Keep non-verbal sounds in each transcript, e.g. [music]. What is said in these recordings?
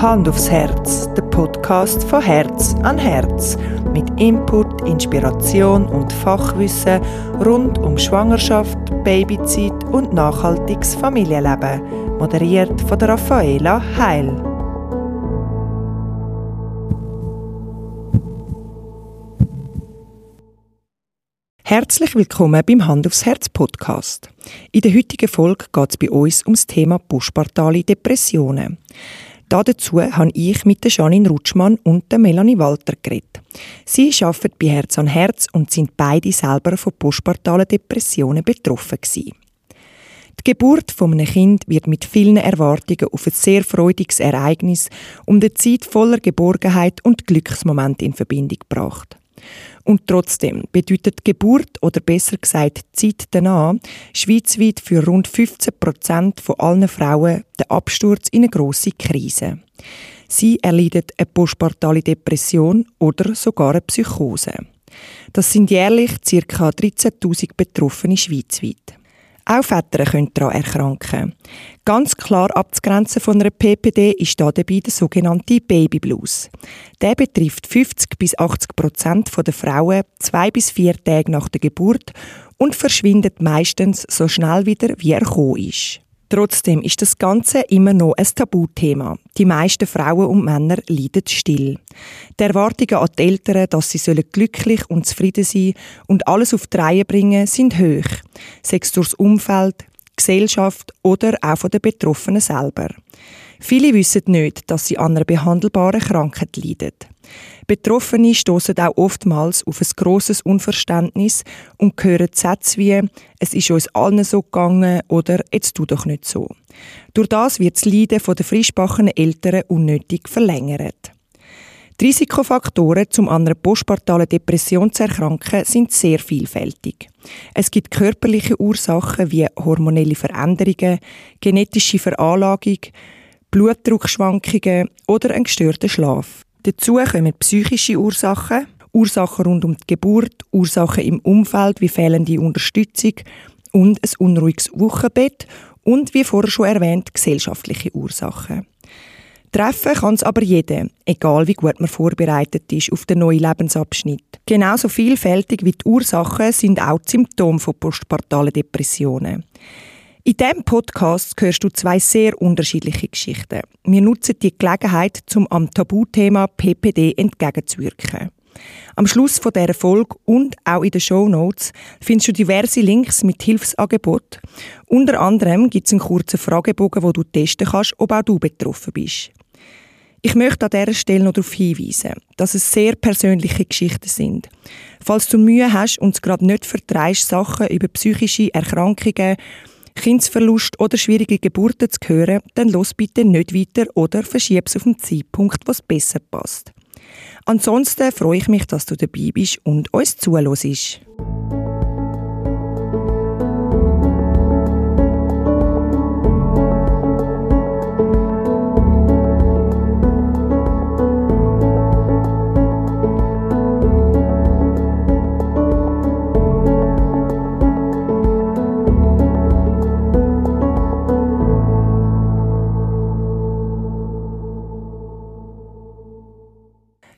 Hand aufs Herz, der Podcast von Herz an Herz. Mit Input, Inspiration und Fachwissen rund um Schwangerschaft, Babyzeit und nachhaltiges Familienleben. Moderiert von der Raffaela Heil. Herzlich willkommen beim Hand aufs Herz Podcast. In der heutigen Folge geht es bei uns ums Thema postpartale Depressionen. Dazu habe ich mit der Janine Rutschmann und der Melanie Walter geredet. Sie arbeiten bei Herz an Herz und sind beide selber von postpartalen Depressionen betroffen. Die Geburt von einem Kind wird mit vielen Erwartungen auf ein sehr freudiges Ereignis und eine Zeit voller Geborgenheit und Glücksmomente in Verbindung gebracht. Und trotzdem bedeutet Geburt oder besser gesagt Zeit danach schweizweit für rund 15 Prozent von allen Frauen den Absturz in eine grosse Krise. Sie erleiden eine postpartale Depression oder sogar eine Psychose. Das sind jährlich ca. 13.000 Betroffene schweizweit. Auch Väter können daran erkranken. Ganz klar abzugrenzen von einer PPD ist da dabei der sogenannte Babyblues. Der betrifft 50 bis 80 Prozent der Frauen zwei bis vier Tage nach der Geburt und verschwindet meistens so schnell wieder, wie er gekommen ist. Trotzdem ist das Ganze immer noch ein Tabuthema. Die meisten Frauen und Männer leiden still. Die Erwartungen an die Eltern, dass sie glücklich und zufrieden sein und alles auf die Reihe bringen, sind hoch. Sei es durchs Umfeld, Gesellschaft oder auch von den Betroffenen selber. Viele wissen nicht, dass sie an einer behandelbaren Krankheit leiden. Betroffene stoßen auch oftmals auf ein grosses Unverständnis und hören Sätze wie «Es ist uns allen so gegangen» oder «Jetzt tu doch nicht so». Durch das wird das Leiden der frischbachenen Eltern unnötig verlängert. Die Risikofaktoren, um an einer postpartalen Depression zu erkranken, sind sehr vielfältig. Es gibt körperliche Ursachen wie hormonelle Veränderungen, genetische Veranlagung, Blutdruckschwankungen oder einen gestörten Schlaf. Dazu kommen psychische Ursachen, Ursachen rund um die Geburt, Ursachen im Umfeld wie fehlende Unterstützung und ein unruhiges Wochenbett und, wie vorher schon erwähnt, gesellschaftliche Ursachen. Treffen kann es aber jeder, egal wie gut man vorbereitet ist auf den neuen Lebensabschnitt. Genauso vielfältig wie die Ursachen sind auch die Symptome von postpartalen Depressionen. In diesem Podcast hörst du zwei sehr unterschiedliche Geschichten. Wir nutzen die Gelegenheit, um am Tabuthema PPD entgegenzuwirken. Am Schluss dieser Folge und auch in den Show Notes findest du diverse Links mit Hilfsangeboten. Unter anderem gibt es einen kurzen Fragebogen, wo du testen kannst, ob auch du betroffen bist. Ich möchte an dieser Stelle noch darauf hinweisen, dass es sehr persönliche Geschichten sind. Falls du Mühe hast und es gerade nicht vertreibst, Sachen über psychische Erkrankungen Kindsverlust oder schwierige Geburten zu hören, dann los bitte nicht weiter oder verschieb es auf den Zeitpunkt, was besser passt. Ansonsten freue ich mich, dass du dabei bist und uns zuhörst.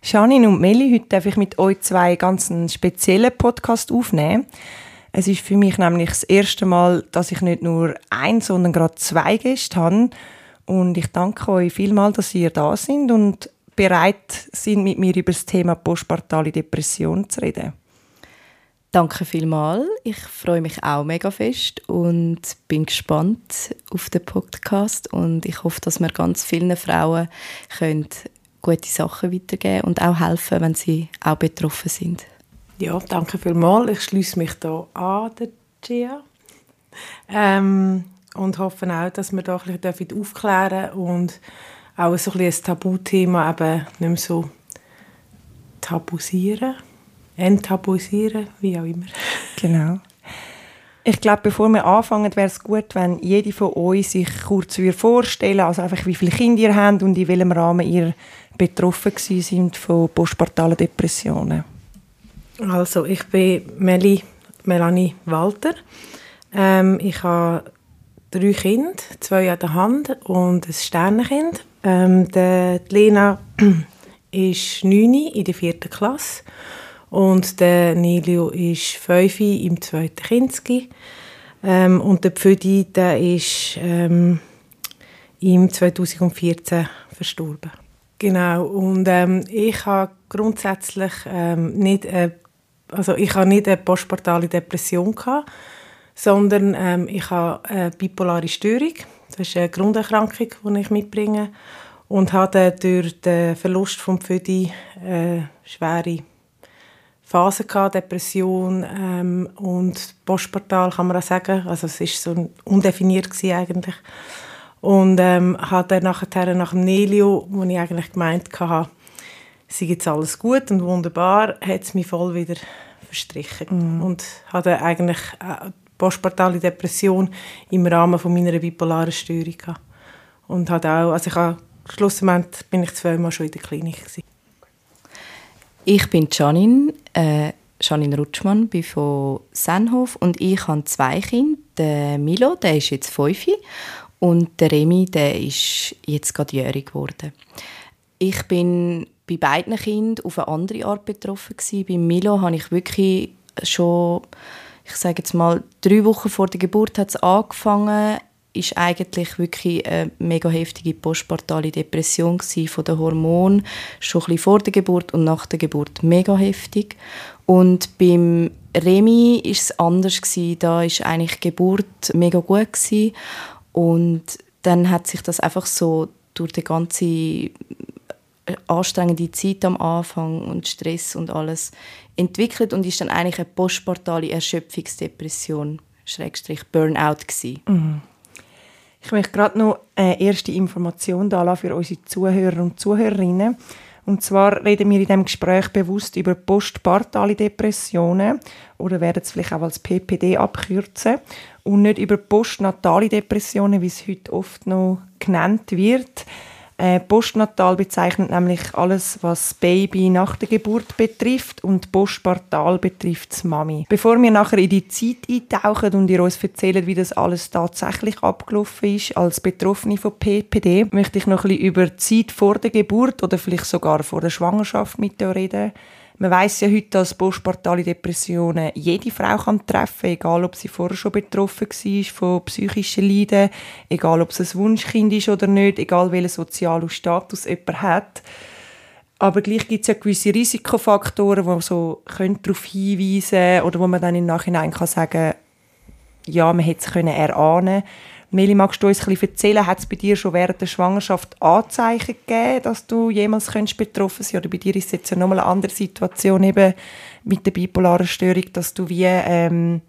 Janine und Meli, heute darf ich mit euch zwei ganz speziellen Podcast aufnehmen. Es ist für mich nämlich das erste Mal, dass ich nicht nur ein, sondern gerade zwei Gäste habe. Und ich danke euch vielmals, dass ihr da sind und bereit sind, mit mir über das Thema postpartale Depression zu reden. Danke vielmals. Ich freue mich auch mega fest und bin gespannt auf den Podcast und ich hoffe, dass wir ganz vielen Frauen können gute Sachen weitergeben und auch helfen, wenn sie auch betroffen sind. Ja, danke vielmals. Ich schließe mich da an, der Gia. Ähm, und hoffe auch, dass wir da ein bisschen aufklären dürfen und auch so ein, ein Tabuthema eben nicht mehr so tabuisieren, enttabuisieren, wie auch immer. Genau. Ich glaube, bevor wir anfangen, wäre es gut, wenn jede von uns sich kurz vorstellen also einfach wie viele Kinder ihr habt und in welchem Rahmen ihr betroffen sind von postpartalen Depressionen. Also ich bin Meli, Melanie Walter. Ähm, ich habe drei Kinder, zwei an der Hand und ein Sternenkind. Ähm, die Lena [clears throat] ist 9 in der vierten Klasse und der Nilio ist 5 im zweiten Kinski. Ähm, und der Pfödi, der ist ähm, im 2014 verstorben. Genau, und ähm, ich habe grundsätzlich ähm, nicht, äh, also ich habe nicht eine postpartale Depression gehabt, sondern ähm, ich habe eine bipolare Störung. Das ist eine Grunderkrankung, die ich mitbringe und hatte durch den Verlust vom Pfödi äh, schwere Phase gehabt, Depression ähm, und postpartal kann man auch sagen. Also es ist so undefiniert eigentlich. Und ähm, hatte nachher nach dem Nelio, wo ich eigentlich gemeint hatte, sei jetzt alles gut und wunderbar, hat es mich voll wieder verstrichen. Mm. Und hatte eigentlich äh, postpartale Depression im Rahmen von meiner bipolaren Störung gehabt. Und hat auch, also ich habe, schlussendlich bin ich zweimal schon in der Klinik gewesen. Ich bin Janine, äh, Janine Rutschmann, bin von Senhof und ich habe zwei Kinder. Der Milo, der ist jetzt fünf und der Remi, der ist jetzt gerade jährig geworden. Ich bin bei beiden Kindern auf eine andere Art betroffen gewesen. Bei Milo habe ich wirklich schon, ich sage jetzt mal, drei Wochen vor der Geburt hat es angefangen ist eigentlich wirklich eine mega heftige postpartale Depression von den Hormonen, schon ein bisschen vor der Geburt und nach der Geburt mega heftig. Und beim Remi ist es anders gewesen. Da ist eigentlich die Geburt mega gut gewesen. Und dann hat sich das einfach so durch die ganze äh, anstrengende Zeit am Anfang und Stress und alles entwickelt und ist dann eigentlich eine postpartale Erschöpfungsdepression Schrägstrich Burnout gewesen. Mhm. Ich möchte gerade noch eine erste Information da für unsere Zuhörer und Zuhörerinnen. Und zwar reden wir in diesem Gespräch bewusst über postpartale Depressionen oder werden es vielleicht auch als PPD abkürzen und nicht über postnatale Depressionen, wie es heute oft noch genannt wird. Äh, postnatal bezeichnet nämlich alles, was Baby nach der Geburt betrifft und postpartal betrifft das Mami. Bevor wir nachher in die Zeit eintauchen und ihr uns erzählt, wie das alles tatsächlich abgelaufen ist als Betroffene von PPD, möchte ich noch ein bisschen über die Zeit vor der Geburt oder vielleicht sogar vor der Schwangerschaft mit euch reden. Man weiß ja heute, dass postpartale Depressionen jede Frau kann treffen egal ob sie vorher schon betroffen war von psychischen Leiden, egal ob es ein Wunschkind ist oder nicht, egal welchen sozialen Status jemand hat. Aber gleich gibt es ja gewisse Risikofaktoren, die so darauf hinweisen können oder wo man dann im Nachhinein kann sagen ja, man hätte es erahnen können Meli, magst du uns ein bisschen erzählen, hat es bei dir schon während der Schwangerschaft Anzeichen gegeben, dass du jemals betroffen sein Oder bei dir ist es jetzt ja nochmal eine andere Situation eben mit der bipolaren Störung, dass du wie ähm,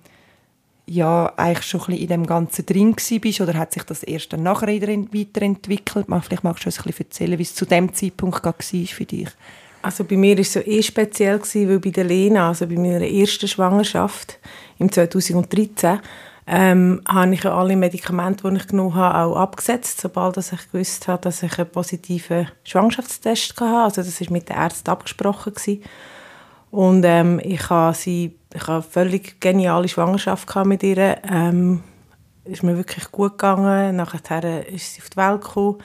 ja, eigentlich schon ein bisschen in dem Ganzen drin bist oder hat sich das erst dann nachher weiterentwickelt? Vielleicht magst du uns ein bisschen erzählen, wie es zu dem Zeitpunkt war für dich. Also bei mir war es so eh speziell, weil bei der Lena, also bei meiner ersten Schwangerschaft im 2013, ähm, habe ich alle Medikamente, die ich genommen habe, auch abgesetzt, sobald ich gewusst habe, dass ich einen positiven Schwangerschaftstest hatte. Also das war mit den Ärzten abgesprochen. Gewesen. Und ähm, ich habe eine völlig geniale Schwangerschaft mit ihr. Ähm, ist mir wirklich gut gegangen. Nachher ist sie auf die Welt gekommen.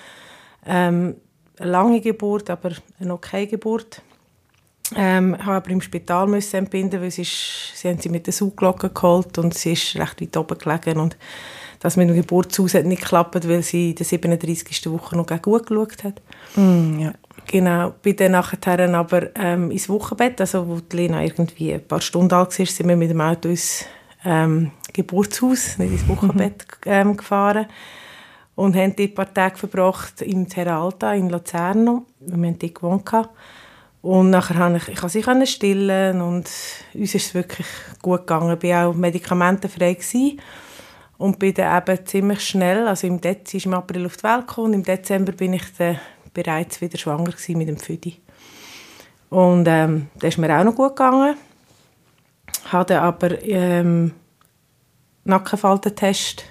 Ähm, eine lange Geburt, aber eine okay Geburt. Ähm, ich aber im Spital müssen entbinden, weil sie, ist, sie haben sie mit der Sauglocke geholt und sie ist recht weit oben gelegen und das mit dem Geburtshaus hat nicht geklappt, weil sie in der 37. Woche noch gut geschaut hat. Mm, ja. Genau, bin dann nachher aber ähm, ins Wochenbett, also wo die Lena irgendwie ein paar Stunden alt war, sind wir mit dem Auto ins ähm, Geburtshaus, nicht ins Wochenbett mhm. ähm, gefahren und haben dort ein paar Tage verbracht im Terra Alta in Luzerno, wir haben dort gewohnt. Und nachher konnte ich, ich sie stillen und uns ist es wirklich gut gegangen. Ich war auch medikamentenfrei gewesen und bin dann eben ziemlich schnell, also im Dezember, im April auf die Welt gekommen und im Dezember bin ich dann bereits wieder schwanger mit dem Füdi. Und ähm, das ist mir auch noch gut gegangen. Hatte aber ähm, Nackenfaltentest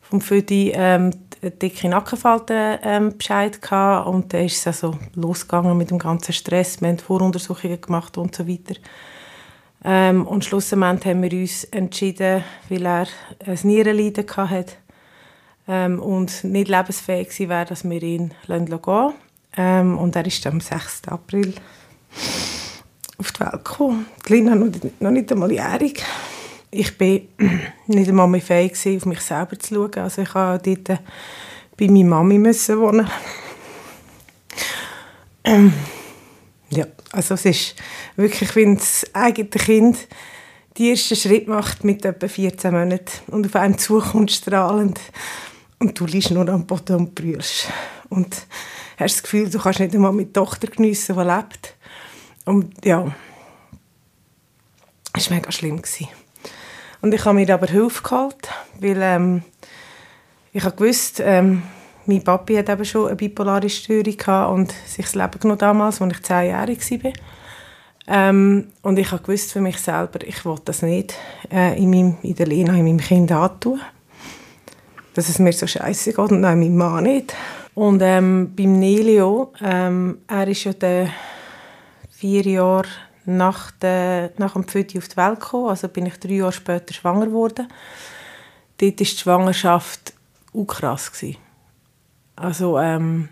vom Füdi ähm, dicke Nackenfalte ähm, Bescheid gehabt und dann ist es also losgegangen mit dem ganzen Stress. Wir haben Voruntersuchungen gemacht und so weiter. Ähm, und schlussendlich haben wir uns entschieden, weil er ein Nierenleiden hatte, ähm, und nicht lebensfähig wäre, dass wir ihn gehen lassen. Ähm, und er ist am 6. April auf die Welt gekommen. Die Lina noch, noch nicht einmal jährig. Ich bin [clears throat] nicht einmal mehr fähig gewesen, auf mich selber zu schauen. Also ich musste dort bei meiner Mami müssen wohnen. Ähm, [clears throat] ja, also es ist wirklich, wenn das eigene Kind die ersten Schritt macht mit etwa 14 Monaten und auf einem zukommt strahlend und du liegst nur am Boden und brüllst. Und hast das Gefühl, du kannst nicht einmal mit der Tochter geniessen, die lebt. Und ja, es war mega schlimm. Gewesen. Und ich habe mir aber Hilfe geholt, weil ähm, ich habe gewusst, ähm, mein Papi hat eben schon eine bipolare Störung und sich das Leben genommen damals, als ich zehnjährig war. Ähm, und ich habe gewusst für mich selber, ich wollte das nicht äh, in, meinem, in der Lena, in meinem Kind antun. Dass es mir so scheiße geht und nein, mein Mann nicht. Und ähm, beim Nelio, ähm, er ist ja vier Jahre nach, der, nach dem Pföti auf die Welt gekommen, also bin ich drei Jahre später schwanger geworden. Dort war die Schwangerschaft auch krass. Gewesen. Also ähm,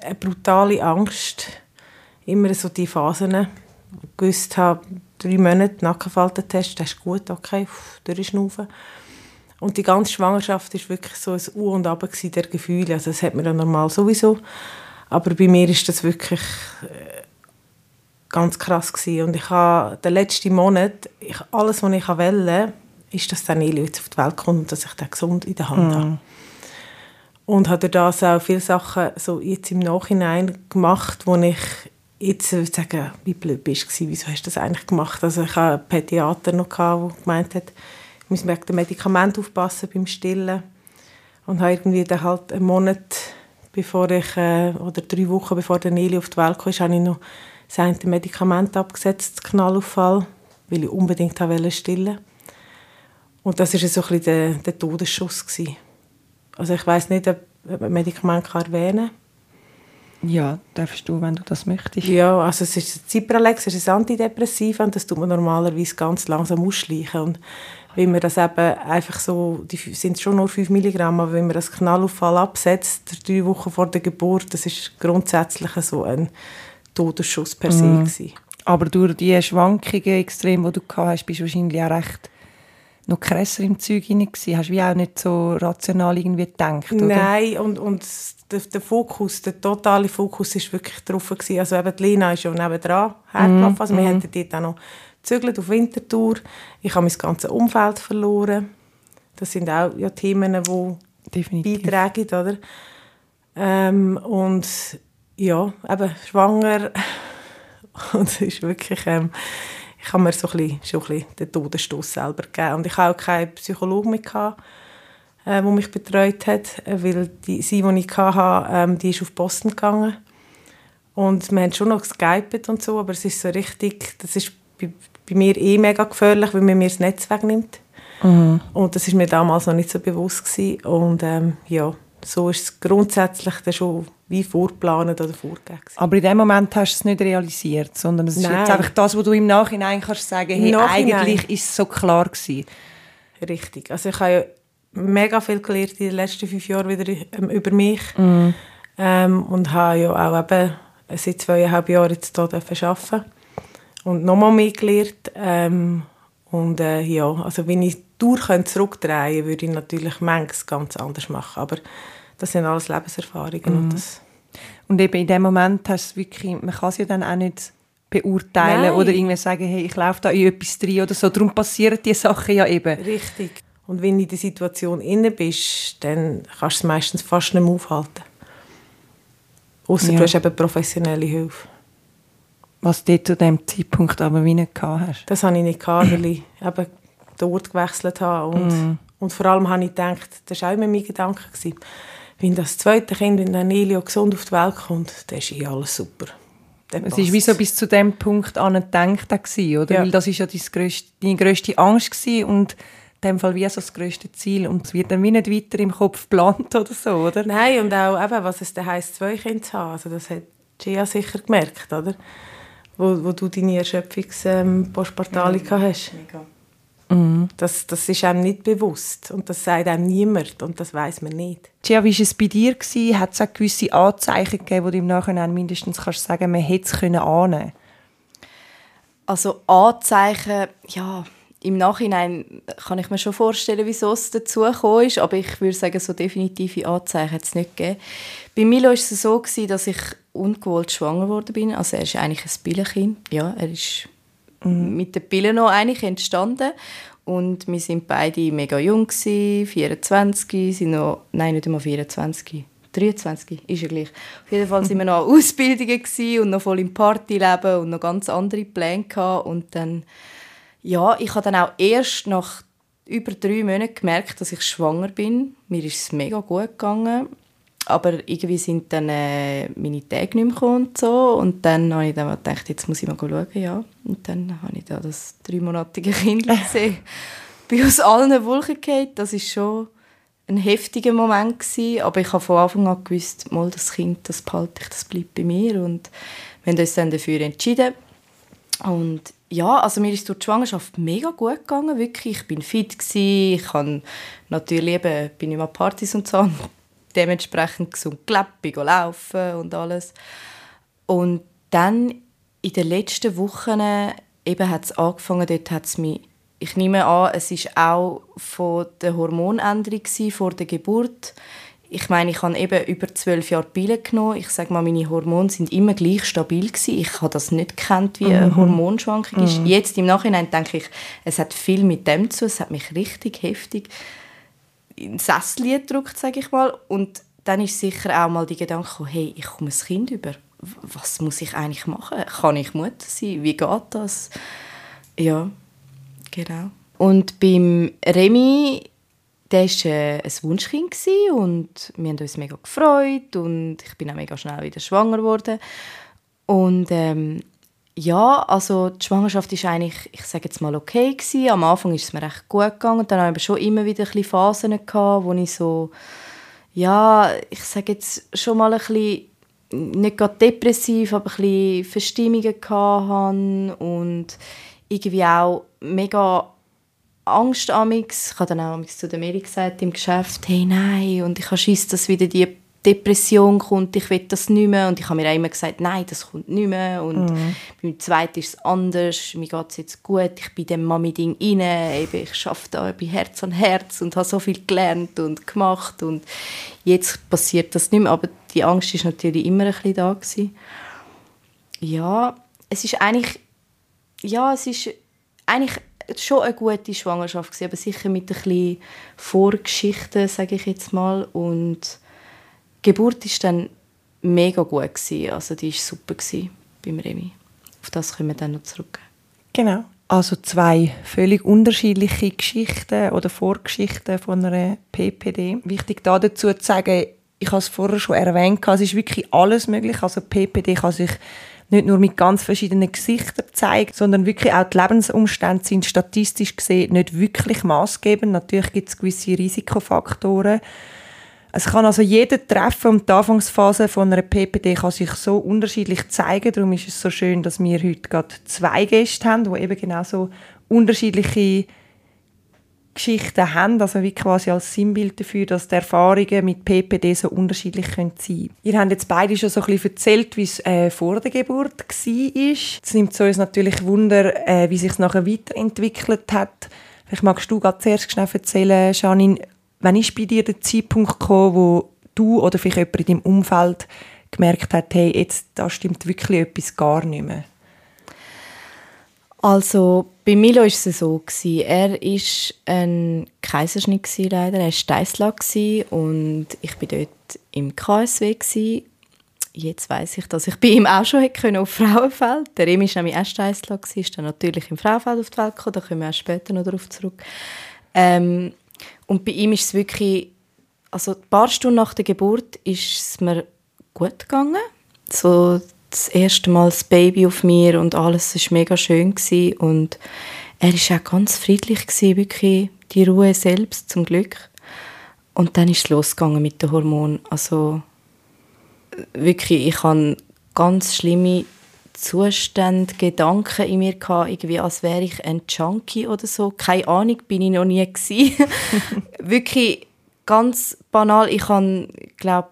eine brutale Angst, immer so die Phasen. Ich gewusst habe, drei Monate Nackenfaltentest, das ist gut, okay, durchschnaufen. Und die ganze Schwangerschaft war wirklich so ein U und Ab der Gefühle. Also das hat man ja normal sowieso. Aber bei mir ist das wirklich ganz krass gewesen. Und ich habe den letzten Monat, ich, alles, was ich wollte, ist, dass Daniel jetzt auf die Welt kommt und dass ich den gesund in der Hand mm. habe. Und habe das auch viele Sachen so jetzt im Nachhinein gemacht, wo ich jetzt würde sagen, wie blöd bist du wieso hast du das eigentlich gemacht? Also ich hatte einen Pädiater noch, der gemeint hat, ich muss wegen dem Medikament aufpassen beim Stillen. Und habe irgendwie dann halt einen Monat, bevor ich, äh, oder drei Wochen bevor der Neli auf die Welt kam, habe ich noch sein Medikament abgesetzt, Knallauffall, weil ich unbedingt wollte stillen. Und das war so ein bisschen der, der Todesschuss. Gewesen. Also ich weiß nicht, ob man ein Medikament kann erwähnen kann. Ja, darfst du, wenn du das möchtest. Ja, also es ist Cipralex, es ist ein Antidepressiv und das tut man normalerweise ganz langsam ausschleichen. Und wenn man das eben einfach so, die sind schon nur 5 Milligramm, aber wenn man das Knallauffall absetzt, drei Wochen vor der Geburt, das ist grundsätzlich so ein Todesschuss per se. Mhm. Aber durch die Schwankungen extrem, die du gehabt hast, bist du wahrscheinlich auch recht noch krasser im Zeug hinein gewesen? Hast du wie auch nicht so rational irgendwie gedacht, oder? Nein, und, und der, der Fokus, der totale Fokus ist wirklich drauf gewesen. Also eben die Lina ist ja nebendran hergelaufen, mm, also wir mm. hatten dort auch noch gezügelt auf Wintertour. Ich habe mein ganzes Umfeld verloren. Das sind auch ja, Themen, die Definitiv. beitragen, oder? Ähm, und ja, eben schwanger [laughs] und es ist wirklich ähm, ich habe mir so ein bisschen, schon ein bisschen den Todesstoß selber gegeben. Und ich hatte auch keinen Psychologen mehr, gehabt, äh, der mich betreut hat, weil die, sie, die ich hatte, ähm, die ist auf Posten gegangen. Und wir haben schon noch geskypet und so, aber es ist so richtig, das ist bei, bei mir eh mega gefährlich, weil man mir das Netz wegnimmt. Mhm. Und das ist mir damals noch nicht so bewusst gewesen. Und ähm, ja, so ist es grundsätzlich dann schon wie vorgeplant oder vorgegeben. Aber in dem Moment hast du es nicht realisiert, sondern es ist Nein. jetzt einfach das, was du im Nachhinein kannst sagen, hey, Nachhinein. eigentlich ist es so klar gewesen. Richtig. Also ich habe ja mega viel gelernt in den letzten fünf Jahren wieder ähm, über mich mm. ähm, und habe ja auch eben seit zweieinhalb Jahren jetzt hier arbeiten und nochmal mehr gelernt. Ähm, und äh, ja, also wenn ich durch zurückdrehen könnte, würde ich natürlich manches ganz anders machen. Aber das sind alles Lebenserfahrungen. Mhm. Und, das und eben in dem Moment hast du wirklich, man kann es ja dann auch nicht beurteilen Nein. oder irgendwie sagen, hey, ich laufe da in etwas drin oder so. Darum passieren die Sachen ja eben. Richtig. Und wenn du in der Situation inne bist, dann kannst du es meistens fast nicht mehr aufhalten. Außer ja. du hast eben professionelle Hilfe. Was du zu dem Zeitpunkt aber wie nicht gehabt hast? Das habe ich nicht gehabt, weil ich eben den Ort gewechselt habe. Und, mm. und vor allem habe ich gedacht, das war auch immer mein Gedanke, gewesen, wenn das zweite Kind, wenn Anelio gesund auf die Welt kommt, dann ist eh alles super. Es war wie so bis zu dem Punkt an gedacht, oder? Ja. Weil das war ja deine grösste, deine grösste Angst gewesen und in dem Fall wie so das grösste Ziel und es wird dann wie nicht weiter im Kopf geplant oder so, oder? Nein, und auch eben, was es dann heisst, zwei Kinder zu haben, also das hat Gia sicher gemerkt, oder? Wo, wo du deine Erschöpfungs-Postpartale ähm, hast. Mega. Mhm. Das, das ist einem nicht bewusst und das sagt einem niemand und das weiß man nicht. Gia, wie war es bei dir? Hat es auch gewisse Anzeichen gegeben, wo du im Nachhinein mindestens kannst sagen man hätte es können Also Anzeichen, ja, im Nachhinein kann ich mir schon vorstellen, wieso es dazu gekommen ist, aber ich würde sagen, so definitive Anzeichen hat es nicht gegeben. Bei Milo war es so, dass ich ungewollt schwanger geworden bin. Also er ist eigentlich ein Billenkind. Ja, er ist mhm. mit den Pillen noch eigentlich entstanden. Und wir sind beide mega jung, gewesen, 24, sind noch, nein, nicht einmal 24, 23, ist ja gleich. Auf jeden Fall waren wir noch an Ausbildungen und noch voll im Partyleben und noch ganz andere Pläne gehabt. Und dann, ja, ich habe dann auch erst nach über drei Monaten gemerkt, dass ich schwanger bin. Mir ist es mega gut gegangen aber irgendwie sind dann äh, meine Tage nicht mehr und so und dann habe ich dann gedacht, jetzt muss ich mal schauen, ja. Und dann habe ich da das dreimonatige Kind [laughs] gesehen. bin aus allen Wolken gefallen. Das ist schon ein heftiger Moment gewesen, aber ich habe von Anfang an gewusst, mal das Kind, das behalte ich, das bleibt bei mir und wir haben uns dann dafür entschieden. Und ja, also mir ist durch die Schwangerschaft mega gut gegangen, wirklich. Ich bin fit gewesen, ich kann natürlich eben, bin immer Partys und so, dementsprechend gesund gelebt, laufen und alles. Und dann in den letzten Wochen eben hat es angefangen, dort hat es mich, ich nehme an, es ist auch von der Hormonänderung vor der Geburt. Ich meine, ich habe eben über zwölf Jahre Pille genommen. Ich sage mal, meine Hormone sind immer gleich stabil gewesen. Ich habe das nicht gekannt, wie eine mhm. Hormonschwankung ist. Mhm. Jetzt im Nachhinein denke ich, es hat viel mit dem zu. Es hat mich richtig heftig in Sessel gedrückt, sage ich mal. Und dann ist sicher auch mal die Gedanke hey, ich komme ein Kind über. Was muss ich eigentlich machen? Kann ich Mutter sein? Wie geht das? Ja, genau. Und beim Remy, der war äh, ein Wunschkind und wir haben uns mega gefreut und ich bin auch mega schnell wieder schwanger geworden. Und ähm, ja, also die Schwangerschaft ist eigentlich, ich sage jetzt mal, okay gewesen. Am Anfang ist es mir recht gut gegangen. Dann habe ich schon immer wieder ein Phasen gehabt, wo ich so, ja, ich sage jetzt schon mal ein bisschen, nicht gerade depressiv, aber ein bisschen Verstimmungen hatte und irgendwie auch mega Angst amix. Ich habe dann auch zu der Mary gesagt im Geschäft, hey nein, und ich habe Schiss, dass wieder die Depression kommt, ich will das nicht mehr. Und ich habe mir auch immer gesagt, nein, das kommt nicht mehr. Und mhm. beim zweiten ist es anders, mir geht es jetzt gut, ich bin dem Mami-Ding rein, ich arbeite da bei Herz an Herz und habe so viel gelernt und gemacht. Und jetzt passiert das nicht mehr, aber die Angst ist natürlich immer ein bisschen da gewesen. Ja, es ist eigentlich, ja, es ist eigentlich schon eine gute Schwangerschaft gewesen, aber sicher mit ein bisschen Vorgeschichten, sage ich jetzt mal. Und Geburt war dann mega gut. Gewesen. Also die war super gewesen beim Remy. Auf das kommen wir dann noch zurück. Genau. Also zwei völlig unterschiedliche Geschichten oder Vorgeschichten von einer PPD. Wichtig da dazu zu sagen, ich habe es vorher schon erwähnt, es ist wirklich alles möglich. Also PPD kann sich nicht nur mit ganz verschiedenen Gesichtern zeigen, sondern wirklich auch die Lebensumstände sind statistisch gesehen nicht wirklich maßgebend. Natürlich gibt es gewisse Risikofaktoren, es kann also jeder Treffen und die Anfangsphase von einer PPD kann sich so unterschiedlich zeigen. Darum ist es so schön, dass wir heute gerade zwei Gäste haben, die eben genau so unterschiedliche Geschichten haben, also wie quasi als Sinnbild dafür, dass die Erfahrungen mit PPD so unterschiedlich sein können. Ihr habt jetzt beide schon so ein bisschen erzählt, wie es äh, vor der Geburt war. Es nimmt uns natürlich Wunder, äh, wie sich es nachher weiterentwickelt hat. Vielleicht magst du gerade zuerst schnell erzählen, Janine, Wann ist bei dir der Zeitpunkt gekommen, wo du oder vielleicht jemand in deinem Umfeld gemerkt hat, hey, jetzt da stimmt wirklich etwas gar nicht mehr? Also bei Milo war es so Er war ein Kaiserschnitt leider, er war Steißler und ich war dort im KSW Jetzt weiß ich, dass ich bei ihm auch schon hätte auf Frauenfeld. Der Remi war nämlich auch Steißler, ist dann natürlich im Frauenfeld auf die Welt gekommen, da kommen wir auch später noch darauf zurück. Ähm, und bei ihm ist es wirklich, also ein paar Stunden nach der Geburt ist es mir gut gegangen. So das erste Mal das Baby auf mir und alles war mega schön gewesen. und er war auch ganz friedlich gewesen, wirklich die Ruhe selbst zum Glück. Und dann ist es losgegangen mit den Hormonen. Also wirklich, ich hatte ganz schlimme Zustände, Gedanken in mir gehabt, irgendwie als wäre ich ein Junkie oder so. Keine Ahnung, bin ich noch nie gewesen. [laughs] wirklich ganz banal. Ich habe, glaube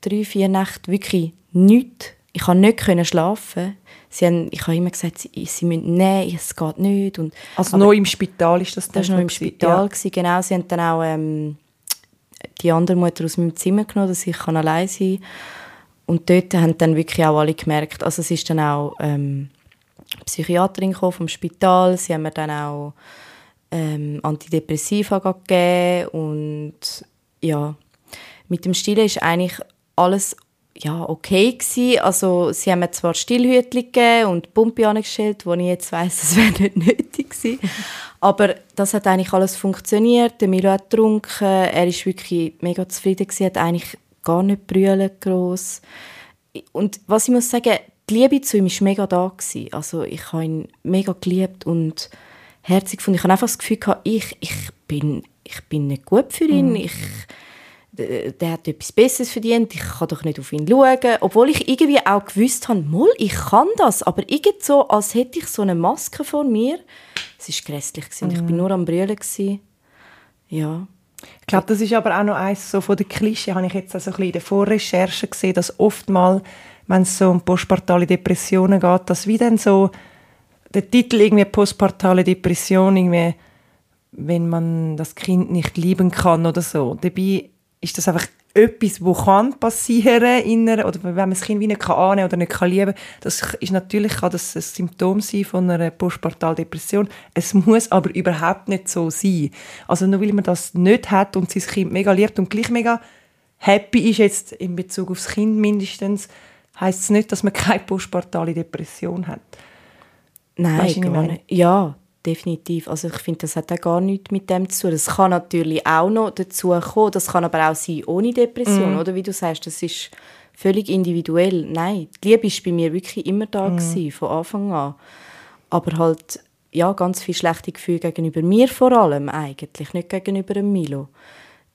drei, vier Nächte wirklich nichts. Ich konnte nicht schlafen. Sie haben, ich habe immer gesagt, sie, sie müssen, nein, es geht nicht. Und, also noch im Spital ist das dann? Das war noch im Spital, ja. genau. Sie haben dann auch ähm, die andere Mutter aus meinem Zimmer genommen, dass ich allein sein kann. Und dort haben dann wirklich auch alle gemerkt, also es ist dann auch ähm, Psychiaterin vom Spital, sie haben mir dann auch ähm, Antidepressiva gegeben und ja, mit dem Stillen ist eigentlich alles ja, okay gewesen. Also sie haben mir zwar Stillhütchen gegeben und Pumpe angestellt, wo ich jetzt weiss, das wäre nicht nötig gewesen. Aber das hat eigentlich alles funktioniert. Der Milo hat getrunken, er ist wirklich mega zufrieden gewesen, hat eigentlich gar nicht brüllen groß. Und was ich muss sagen, die Liebe zu ihm war mega da. Gewesen. Also ich habe ihn mega geliebt und herzig gefunden. Ich habe einfach das Gefühl gehabt, ich, ich, bin, ich bin nicht gut für ihn. Mhm. Ich, der hat etwas Besseres verdient, ich kann doch nicht auf ihn schauen. Obwohl ich irgendwie auch gewusst habe, Moll, ich kann das, aber irgendwie so, als hätte ich so eine Maske vor mir. Es war grässlich und ich war mhm. nur am Brüllen. Ja. Ich glaube, das ist aber auch noch eins so von den Klischee, habe ich jetzt bisschen in der Vorrecherche gesehen, dass oftmals, wenn es so um postpartale Depressionen geht, dass wie dann so der Titel irgendwie postpartale Depression irgendwie wenn man das Kind nicht lieben kann oder so. Dabei ist das einfach etwas, was kann passieren in einer, oder wenn man das Kind wie nicht kann oder nicht kann lieben das ist natürlich kann das ein Symptom sein von einer Postpartaldepression. Es muss aber überhaupt nicht so sein. Also nur weil man das nicht hat und sein Kind mega liebt und gleich mega happy ist jetzt in Bezug aufs Kind mindestens, heißt es nicht, dass man keine postpartale Depression hat. Nein, weißt, gar nicht. Ja, definitiv. Also ich finde, das hat auch gar nichts mit dem zu tun. Das kann natürlich auch noch dazu kommen, das kann aber auch sein ohne Depression, mm. oder wie du sagst, das ist völlig individuell. Nein, die Liebe war bei mir wirklich immer da, mm. gewesen, von Anfang an. Aber halt, ja, ganz viel schlechte Gefühle gegenüber mir vor allem eigentlich, nicht gegenüber Milo.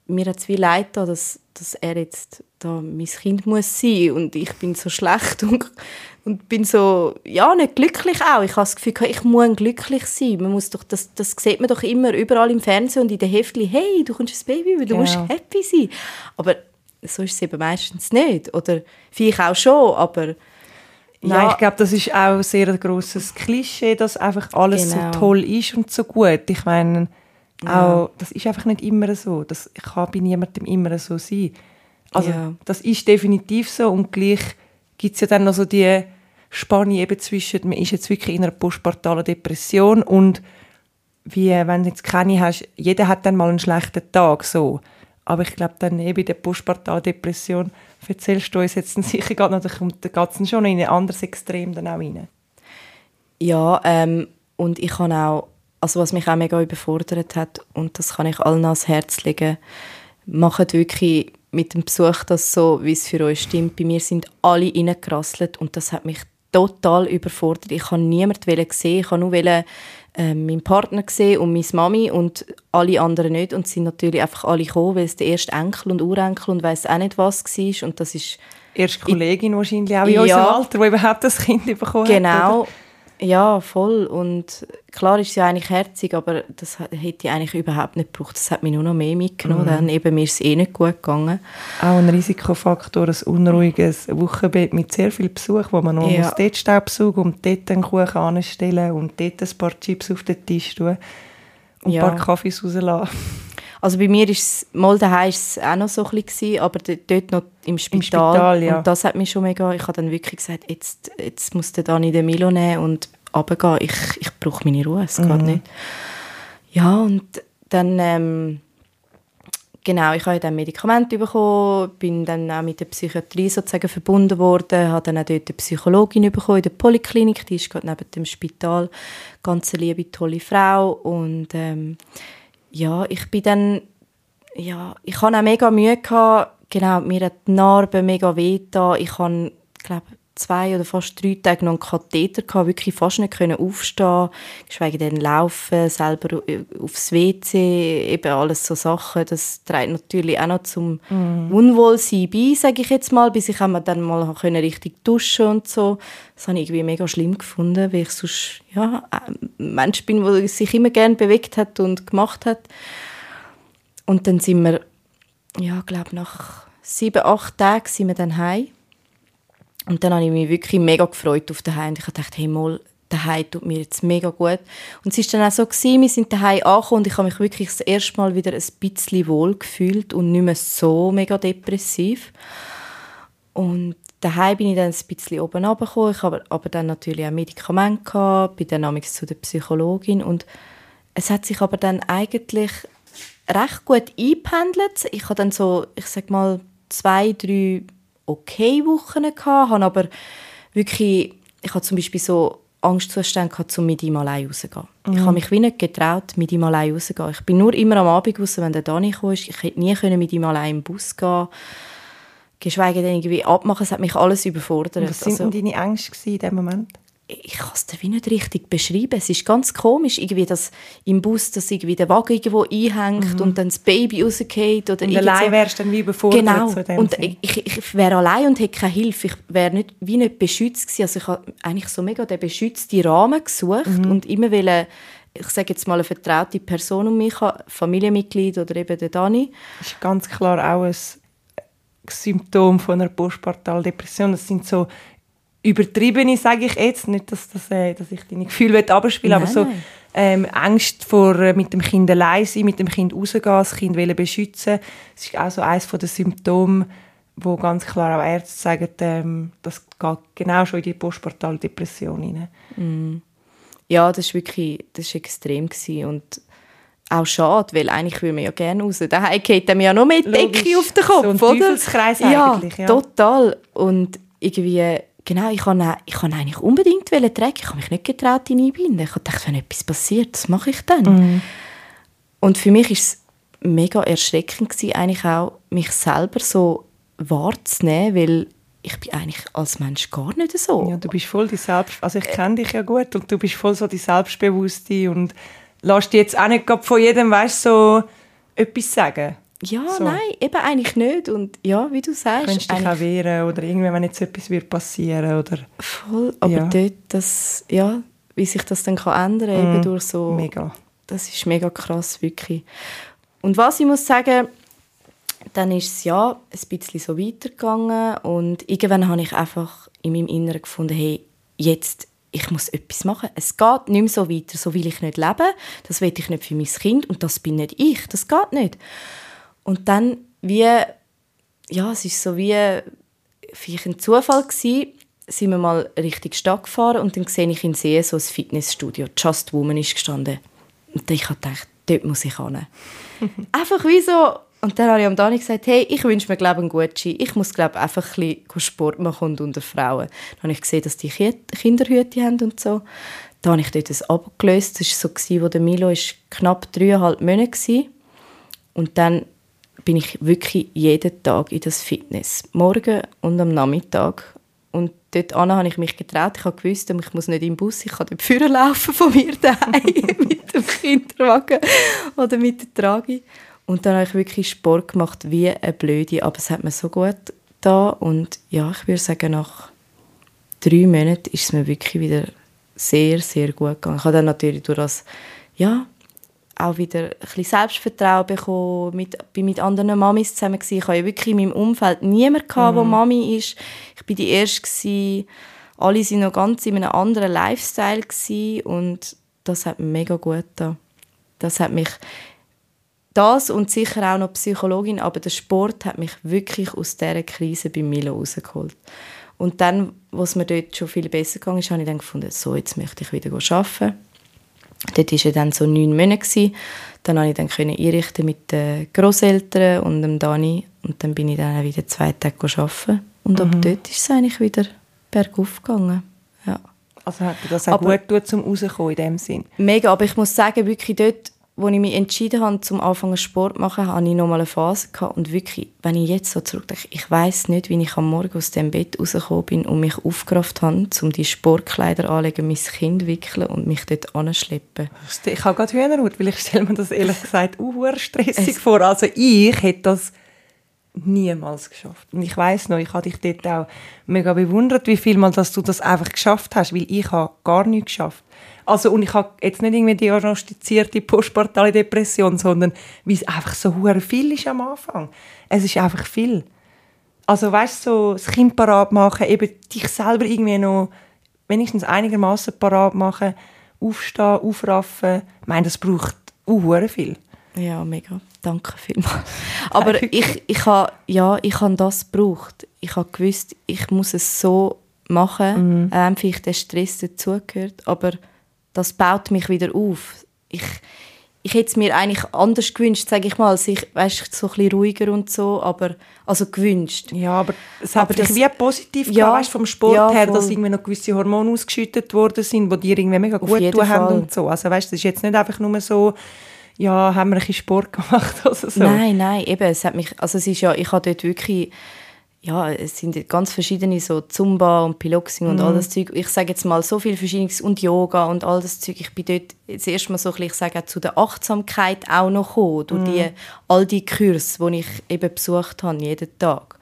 Mir hat es wie leid, dass, dass er jetzt da mein Kind muss sein und ich bin so schlecht [laughs] und und bin so, ja, nicht glücklich auch. Ich habe das Gefühl, ich muss glücklich sein. Man muss doch, das, das sieht man doch immer überall im Fernsehen und in den Heftchen, hey, du kommst ein Baby, weil du genau. musst happy sein. Aber so ist es eben meistens nicht. Oder vielleicht auch schon, aber... Nein, ich glaube, das ist auch ein sehr grosses Klischee, dass einfach alles genau. so toll ist und so gut. Ich meine, auch, das ist einfach nicht immer so. Das kann bei niemandem immer so sein. Also, ja. das ist definitiv so und gleich gibt es ja dann noch so die Spanne eben zwischen, man ist jetzt wirklich in einer postpartalen Depression und wie, wenn du jetzt keine hast, jeder hat dann mal einen schlechten Tag, so. Aber ich glaube, dann eben in der postpartalen Depression erzählst du uns jetzt [laughs] sicher gerade noch, da geht es schon in ein anderes Extrem dann auch rein. Ja, ähm, und ich kann auch, also was mich auch mega überfordert hat, und das kann ich allen ans Herz legen, macht wirklich mit dem Besuch das so, wie es für euch stimmt. Bei mir sind alle reingerasselt und das hat mich total überfordert. Ich habe niemanden sehen, ich habe nur äh, meinen Partner gesehen und meine Mami und alle anderen nicht und sind natürlich einfach alle gekommen, weil es der erste Enkel und Urenkel und weiß auch nicht was war und das ist erste Kollegin wahrscheinlich auch in ja, unserem Alter, die überhaupt das Kind bekommen genau, hat. Genau, ja, voll. Und klar ist sie eigentlich herzig, aber das hätte ich eigentlich überhaupt nicht gebraucht. Das hat mich nur noch mehr mitgenommen. Mhm. Dann eben, mir ist es eh nicht gut gegangen. Auch ein Risikofaktor, ein unruhiges Wochenbett mit sehr viel Besuch, wo man noch ja. muss dort Staubsaugen und dort einen Kuchen anstellen und dort ein paar Chips auf den Tisch tun und ja. ein paar Kaffees rauslassen. Also bei mir ist es, mal daheim ist es auch noch so ein bisschen, aber dort noch im Spital. Im Spital ja. Und das hat mich schon mega, ich habe dann wirklich gesagt, jetzt, jetzt muss der Dani den Milo nehmen und runtergehen. Ich, ich brauche meine Ruhe, es mhm. geht nicht. Ja, und dann, ähm, genau, ich habe dann Medikamente bekommen, bin dann auch mit der Psychiatrie sozusagen verbunden worden, habe dann auch dort eine Psychologin bekommen in der Poliklinik, die ist gerade neben dem Spital, ganz liebe, tolle Frau und ähm, ja, ich bin dann, ja, ich hatte auch mega Mühe gehabt, genau, mir hat die Narbe mega weh da. Ich habe, glaube zwei oder fast drei Tage noch einen Katheter gehabt, wirklich fast nicht können aufstehen, geschweige denn laufen, selber aufs WC, eben alles so Sachen. Das trägt natürlich auch noch zum mm. Unwohlsein bei, sage ich jetzt mal, bis ich dann mal können richtig duschen und so. Das habe ich irgendwie mega schlimm gefunden, weil ich sonst ja, ein Mensch bin, der sich immer gerne bewegt hat und gemacht hat. Und dann sind wir, ja, glaube nach sieben, acht Tagen sind wir dann heim und dann habe ich mich wirklich mega gefreut auf den Heim. Ich dachte, hey, mal, daheim tut mir jetzt mega gut. Und es war dann auch so, gewesen, wir sind daheim angekommen und ich habe mich wirklich das erste Mal wieder ein bisschen wohl gefühlt und nicht mehr so mega depressiv. Und daheim bin ich dann ein bisschen oben runtergekommen. Ich habe aber dann natürlich auch Medikamente gehabt, bin dann zu der Psychologin und es hat sich aber dann eigentlich recht gut eingependelt. Ich habe dann so, ich sag mal, zwei, drei okay Wochen gehabt, habe aber wirklich, ich hatte zum Beispiel so Angstzustände gehabt, um mit ihm allein rauszugehen. Mhm. Ich habe mich wie nicht getraut, mit ihm allein rauszugehen. Ich bin nur immer am Abend raus, wenn der Dani kam. Ich hätte nie können mit ihm allein im Bus gehen geschweige denn irgendwie abmachen. Es hat mich alles überfordert. was waren also, deine Ängste in diesem Moment? Ich kann es dir wie nicht richtig beschreiben. Es ist ganz komisch, irgendwie, dass im Bus dass irgendwie der Wagen irgendwo einhängt mhm. und dann das Baby rausgeht. Oder und allein wärst du dann wie überfordert. Genau. Und ich, ich, ich wäre allein und hätte keine Hilfe. Ich wäre nicht, wie nicht beschützt gewesen. Also ich habe eigentlich so mega den beschützten Rahmen gesucht mhm. und immer will ich sage jetzt mal eine vertraute Person um mich, Familienmitglied oder eben der Dani. Das ist ganz klar auch ein Symptom von einer Postpartaldepression. Das sind so übertriebene, sage ich jetzt. Nicht, dass, das, äh, dass ich deine Gefühle abspielen aber so ähm, Angst vor äh, mit dem Kind allein sein, mit dem Kind rausgehen, das Kind beschützen. Das ist auch so eines der Symptome, wo ganz klar auch Ärzte sagen, ähm, das geht genau schon in die postpartale Depression hinein. Mm. Ja, das war wirklich das ist extrem gewesen. und auch schade, weil eigentlich würde man ja gerne raus. Daheim geht einem ja noch mehr Decke auf den Kopf, so ein oder? ja, eigentlich. Ja, total. Und irgendwie Genau, ich kann, ich kann eigentlich unbedingt tragen. Ich habe mich nicht getraut, ihn einbinden. Ich dachte, wenn etwas passiert, was mache ich dann? Mhm. Und für mich war es mega erschreckend gewesen, eigentlich auch, mich selber so wahrzunehmen, weil ich bin eigentlich als Mensch gar nicht so. Ja, du bist voll die Selbst... Also ich kenne dich ja gut und du bist voll so die Selbstbewusste und lässt dich jetzt auch nicht von jedem, weißt so etwas sagen. Ja, so. nein, eben eigentlich nicht. Und ja, wie du sagst. Könntest dich auch wehren oder irgendwann, wenn jetzt etwas wird passieren oder... Voll, aber ja. dort, das, ja, wie sich das dann kann ändern kann, mm, eben durch so... Mega. Das ist mega krass, wirklich. Und was ich muss sagen, dann ist es ja ein bisschen so weitergegangen und irgendwann habe ich einfach in meinem Inneren gefunden, hey, jetzt ich muss etwas machen. Es geht nicht mehr so weiter, so will ich nicht leben. Das will ich nicht für mein Kind und das bin nicht ich. Das geht nicht. Und dann wie, ja, es ist so wie vielleicht ein Zufall gewesen, sind wir mal Richtung Stadt gefahren und dann sehe ich in See so ein Fitnessstudio. Just Woman ist gestanden. Und ich habe gedacht, dort muss ich hin. [laughs] einfach wie so. Und dann habe ich am Dani gesagt, hey, ich wünsche mir glaube einen Gucci. Ich muss glaube einfach ein bisschen Sport machen und unter Frauen. Dann habe ich gesehen, dass die Kinderhüte haben und so. Dann habe ich dort ein Abo gelöst. Das war so, wo der Milo ist knapp dreieinhalb Monate war. Und dann bin ich wirklich jeden Tag in das Fitness. Morgen und am Nachmittag. Und dort habe ich mich getraut. Ich gewusst, ich muss nicht im Bus, ich kann dort Führer laufen von mir daheim [laughs] mit dem Kinderwagen oder mit der Trage. Und dann habe ich wirklich Sport gemacht wie eine Blöde. Aber es hat mir so gut da und ja, ich würde sagen, nach drei Monaten ist es mir wirklich wieder sehr, sehr gut gegangen. Ich habe dann natürlich durch das, ja, auch wieder ein bisschen Selbstvertrauen bekommen, mit, bin mit anderen Mamis zusammen gewesen. Ich hatte wirklich in meinem Umfeld niemanden, gehabt, der mhm. Mami ist. Ich war die Erste. Gewesen. Alle waren noch ganz in einem anderen Lifestyle gewesen. und das hat mir mega gut getan. Das hat mich das und sicher auch noch Psychologin, aber der Sport hat mich wirklich aus dieser Krise bei Milo rausgeholt. Und dann, was mir dort schon viel besser ist, habe ich dann gefunden, so, jetzt möchte ich wieder arbeiten Dort war er dann so neun Monate. Dann konnte ich dann können einrichten mit den Großeltern und dem Dani. Und dann bin ich dann wieder zwei Tage arbeiten. Und ab mhm. dort ist es eigentlich wieder bergauf gegangen. Ja. Also hat das auch aber, gut getan, zum rauskommen in dem Sinn? Mega, aber ich muss sagen, wirklich dort als ich mich entschieden habe, zum Anfangen Sport zu machen, hatte ich nochmal eine Phase gehabt und wirklich, wenn ich jetzt so zurückdenke, ich weiß nicht, wie ich am Morgen aus dem Bett rausgekommen bin und mich aufgerafft habe, um die Sportkleider anzulegen, mein Kind wickeln und mich dort anschleppen. Ich habe gerade Hühnerhaut, weil ich stelle mir das ehrlich gesagt auch stressig vor. Also ich hätte das niemals geschafft. Und ich weiß noch, ich habe dich dort auch mega bewundert, wie viel mal, dass du das einfach geschafft hast, weil ich habe gar nichts geschafft. Also, und ich habe jetzt nicht irgendwie diagnostizierte postpartale Depression, sondern wie es einfach so hure viel ist am Anfang. Es ist einfach viel. Also, weißt so das Kind parat machen, eben dich selber irgendwie noch wenigstens einigermaßen parat machen, aufstehen, aufraffen. Ich meine, das braucht auch viel. Ja, mega. Danke vielmals. Aber ich, ich habe ja, ich habe das gebraucht. Ich habe gewusst, ich muss es so machen, mhm. ähm, vielleicht der Stress dazugehört, aber das baut mich wieder auf. Ich, ich hätte es mir eigentlich anders gewünscht, sage ich mal, als ich, weißt, so ein bisschen ruhiger und so, aber, also gewünscht. Ja, aber es hat dich wie positiv ja, gehabt, weißt, vom Sport ja, her, dass irgendwie noch gewisse Hormone ausgeschüttet worden sind, die dir irgendwie mega gut tun haben und so. Also weißt, das ist jetzt nicht einfach nur so, ja, haben wir ein bisschen Sport gemacht oder so. Nein, nein, eben, es hat mich, also es ist ja, ich habe dort wirklich ja, es sind ganz verschiedene so Zumba und Piloxing und mhm. all das Zeug. Ich sage jetzt mal so viel Verschiedenes und Yoga und all das Zeug. Ich bin dort jetzt erstmal so ein bisschen, ich sage zu der Achtsamkeit auch noch gekommen, durch mhm. die, all die Kurse, die ich eben besucht habe, jeden Tag.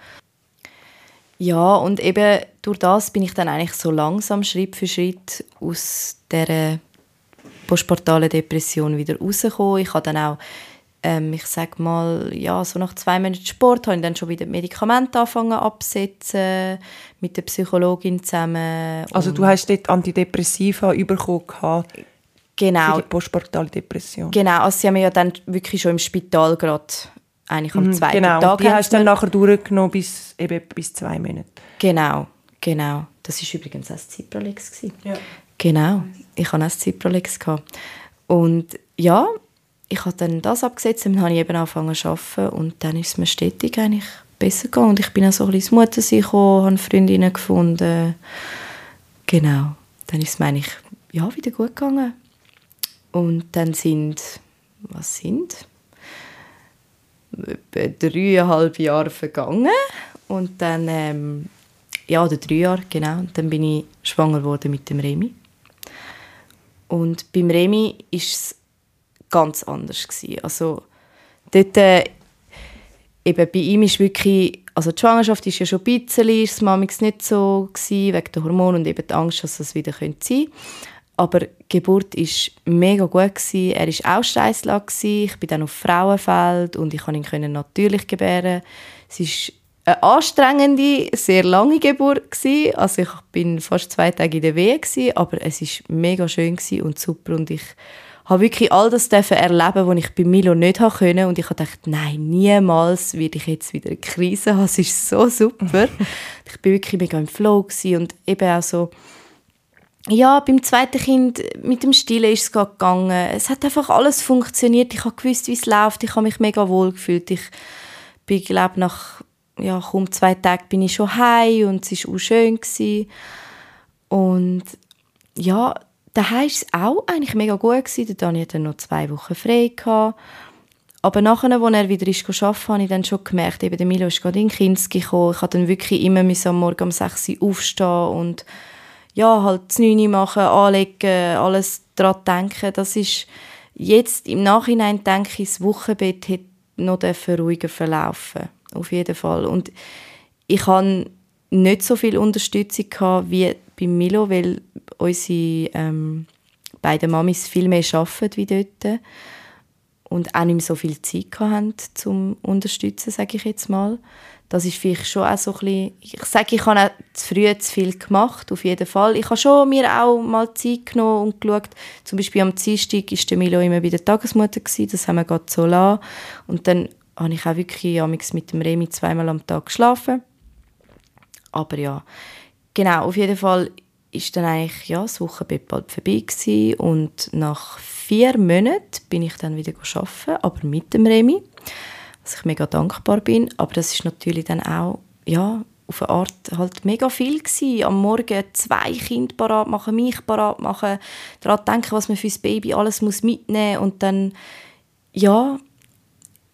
Ja, und eben durch das bin ich dann eigentlich so langsam, Schritt für Schritt aus dieser postportalen Depression wieder rausgekommen. Ich habe dann auch ähm, ich sage mal, ja, so nach zwei Monaten Sport habe ich dann schon wieder Medikamente angefangen absetzen, mit der Psychologin zusammen. Also du hast dort Antidepressiva bekommen genau. für die postportale Depression? Genau, also sie haben mich ja dann wirklich schon im Spital gerade eigentlich am mhm, zweiten genau. Tag. Die hast du dann nachher durchgenommen bis, eben bis zwei Monate? Genau, genau. Das war übrigens auch das Cipralex. Ja. Genau, ich hatte auch das Cipralex. Und ja, ich habe dann das abgesetzt, dann habe ich eben angefangen zu arbeiten und dann ist es mir stetig eigentlich besser gegangen. Und ich bin auch so ein bisschen Muttersein gekommen, habe Freundinnen gefunden. Genau. Dann ist es mir eigentlich ja, wieder gut gegangen. Und dann sind, was sind? dreieinhalb Jahre vergangen und dann, ähm, ja, oder drei Jahre, genau, und dann bin ich schwanger geworden mit dem Remi. Und beim Remi ist es ganz anders gewesen. Also dort, äh, eben bei ihm ist wirklich, also die Schwangerschaft ist ja schon ein bisschen, ist es manchmal nicht so gewesen, wegen der Hormone und eben die Angst, dass es wieder sein könnte. Aber die Geburt war mega gut. Gewesen. Er war auch Steißlag. Ich bin dann auf Frauenfeld und ich konnte ihn natürlich gebären. Es war eine anstrengende, sehr lange Geburt. Gewesen. Also ich bin fast zwei Tage in der Wehe, gewesen, aber es war mega schön und super und ich habe wirklich all das erleben, was ich bei Milo nicht konnte. Und ich habe gedacht, nein, niemals werde ich jetzt wieder eine Krise haben. Es ist so super. [laughs] ich war wirklich mega im Flow und eben auch so, ja, beim zweiten Kind mit dem Stillen ist es gegangen. Es hat einfach alles funktioniert. Ich habe gewusst, wie es läuft. Ich habe mich mega wohl gefühlt. Ich bin, glaube nach ja, kaum zwei Tagen bin ich schon heim und es war auch schön. Gewesen. Und ja, daheim war es auch eigentlich mega gut. Gewesen. Dani hatte noch zwei Wochen frei. Gehabt. Aber nachher, als er wieder ist arbeiten habe ich dann schon gemerkt, eben der Milo ist gerade in Kinski gekommen. Ich musste dann wirklich immer am Morgen um 6 Uhr aufstehen und ja, halt das 9 machen, anlegen, alles daran denken. Das ist jetzt im Nachhinein denke ich, das Wochenbett hätte noch ruhiger verlaufen Auf jeden Fall. Und ich hatte nicht so viel Unterstützung wie bei Milo, weil unsere ähm, beiden Mamis viel mehr arbeiten wie dort und auch nicht mehr so viel Zeit hatten, zum unterstützen, sage ich jetzt mal. Das ist vielleicht schon auch so ein bisschen, ich sage, ich habe auch zu früh zu viel gemacht, auf jeden Fall. Ich habe schon mir auch mal Zeit genommen und geschaut, zum Beispiel am Dienstag war Milo immer bei der Tagesmutter, gewesen, das haben wir gerade so lassen. Und dann habe ich auch wirklich mit dem Remi zweimal am Tag geschlafen. Aber ja, genau, auf jeden Fall ist dann eigentlich ja, das Wochenbett bald vorbei gewesen. und nach vier Monaten bin ich dann wieder arbeiten, aber mit dem Remi, was ich mega dankbar bin. Aber das ist natürlich dann auch ja, auf eine Art halt mega viel gewesen. Am Morgen zwei Kinder parat machen, mich parat machen, daran denken, was man für das Baby alles muss mitnehmen und dann, ja,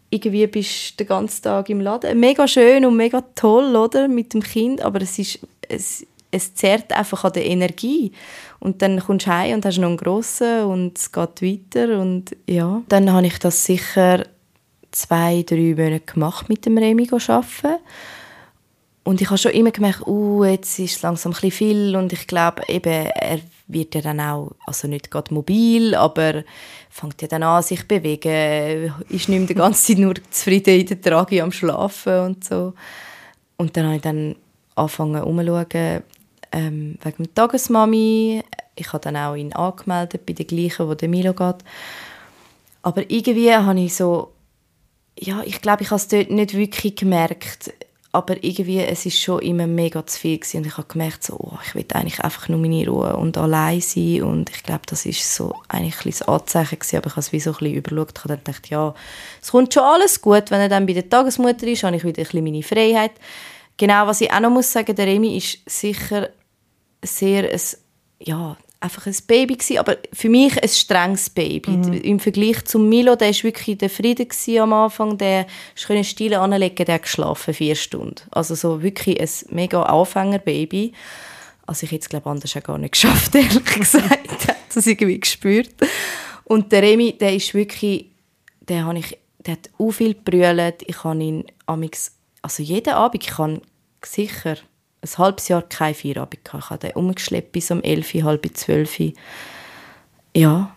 irgendwie bist du den ganzen Tag im Laden. Mega schön und mega toll, oder, mit dem Kind, aber es ist, es, es zehrt einfach an der Energie. Und dann kommst du heim und hast noch einen grossen und es geht weiter und ja. Dann habe ich das sicher zwei, drei Monate gemacht mit dem Remi arbeiten. Und ich habe schon immer gemerkt, uh, jetzt ist es langsam ein viel und ich glaube eben, er wird ja dann auch, also nicht gerade mobil, aber fängt ja dann an, sich zu bewegen, ist nicht mehr die ganze Zeit nur zufrieden in der Trage am Schlafen und so. Und dann habe ich dann angefangen umzuschauen, ähm, wegen der Tagesmami. Ich habe dann auch ihn angemeldet bei der gleichen, wo der Milo geht. Aber irgendwie habe ich so ja, ich glaube, ich habe es dort nicht wirklich gemerkt, aber irgendwie, es ist schon immer mega zu viel gewesen. und ich habe gemerkt, so, oh, ich will eigentlich einfach nur meine Ruhe und allein sein und ich glaube, das ist so eigentlich ein das Anzeichen gewesen, aber ich habe es wie so ein bisschen überschaut, ich habe dann gedacht, ja, es kommt schon alles gut, wenn er dann bei der Tagesmutter ist, habe ich wieder ein bisschen meine Freiheit. Genau, was ich auch noch muss sagen, der Remi ist sicher sehr ein, ja, einfach ein Baby gewesen, aber für mich ein strenges Baby. Mhm. Im Vergleich zum Milo, der war wirklich der Friede am Anfang, der konnte Stiele anlegen, der hat geschlafen, vier Stunden. Also so wirklich ein mega Anfängerbaby. Also ich hätte es, glaube anders auch gar nicht geschafft, [laughs] ehrlich gesagt. [laughs] das irgendwie gespürt. Und der Remi, der ist wirklich, der, habe ich, der hat auch viel gebrüllt. Ich habe ihn, also jeden Abend, ich kann sicher ein halbes Jahr kein Feierabend gehabt. Ich habe den umgeschleppt bis um 11, halb 12. Ja,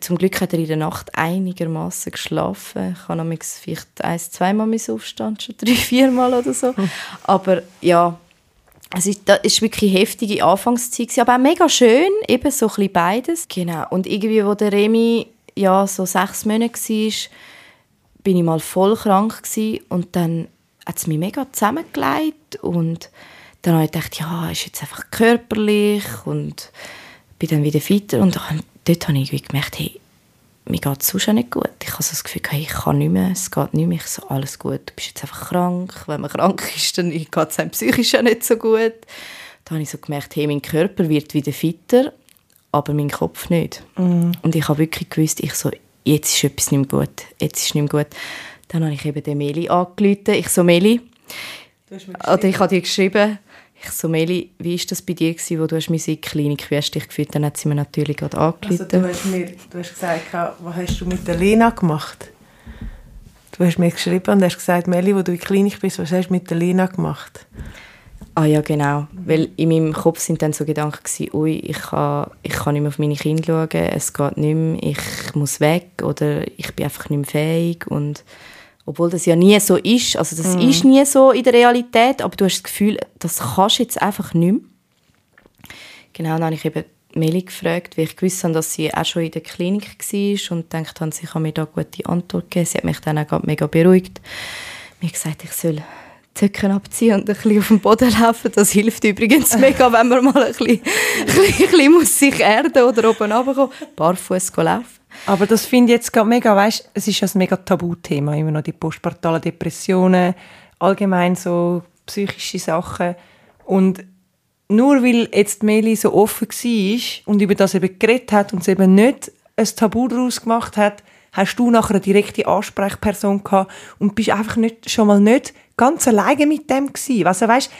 zum Glück hat er in der Nacht einigermaßen geschlafen. Ich habe vielleicht ein, zweimal aufstehen, schon drei, [laughs] viermal oder so. Aber ja, es ist, das ist wirklich eine heftige Anfangszeit, aber auch mega schön, eben so ein beides. Genau. Und irgendwie, wo der Remi ja, so sechs Monate war, bin ich mal voll krank und dann hat es mich mega zusammengelegt und dann habe ich gedacht, ja, ist jetzt einfach körperlich und bin dann wieder weiter und dann, dort habe ich gemerkt, hey, mir geht es sonst nicht gut. Ich habe so das Gefühl, hey, ich kann nicht mehr, es geht nicht mehr, ich so, alles gut, du bist jetzt einfach krank. Wenn man krank [laughs] ist, dann geht es einem psychisch auch nicht so gut. Dann habe ich so gemerkt, hey, mein Körper wird wieder fitter, aber mein Kopf nicht. Mm. Und ich habe wirklich gewusst, ich so, jetzt ist etwas nicht mehr gut, jetzt ist nicht mehr gut. Dann habe ich eben den Meli angerufen. Ich so, Meli, oder ich habe dir geschrieben, ich so, Meli, wie war das bei dir, gewesen, wo du hast Klinik, wie hast du dich gefühlt? Dann hat sie mir natürlich gerade angerufen. Also, du, hast mir, du hast gesagt, was hast du mit der Lena gemacht? Du hast mir geschrieben und hast gesagt, Meli, wo du in der Klinik bist, was hast du mit der Lena gemacht? Ah ja, genau. Weil in meinem Kopf sind dann so Gedanken gewesen, ui, ich kann, ich kann nicht mehr auf meine Kinder schauen, es geht nicht mehr, ich muss weg oder ich bin einfach nicht mehr fähig und obwohl das ja nie so ist. Also das mm. ist nie so in der Realität, aber du hast das Gefühl, das kannst du jetzt einfach nicht mehr. Genau, dann habe ich eben Meli gefragt, weil ich gewusst habe, dass sie auch schon in der Klinik war und gedacht habe, sie kann mir da gute Antwort geben. Sie hat mich dann auch mega beruhigt. Mir gesagt, ich soll die Höcken abziehen und ein bisschen auf dem Boden laufen. Das hilft übrigens [laughs] mega, wenn man mal ein bisschen, ein bisschen, ein bisschen muss sich erden oder oben runterkommen. Barfuß laufen. Aber das finde ich jetzt gerade mega, weißt, es ist ein mega Tabuthema, immer noch die postpartalen Depressionen, allgemein so psychische Sachen. Und nur weil jetzt Meli so offen war und über das eben geredet hat und es eben nicht ein Tabu daraus gemacht hat, hast du nachher eine direkte Ansprechperson gehabt und bist einfach nicht, schon mal nicht ganz alleine mit dem gewesen. Also weißt,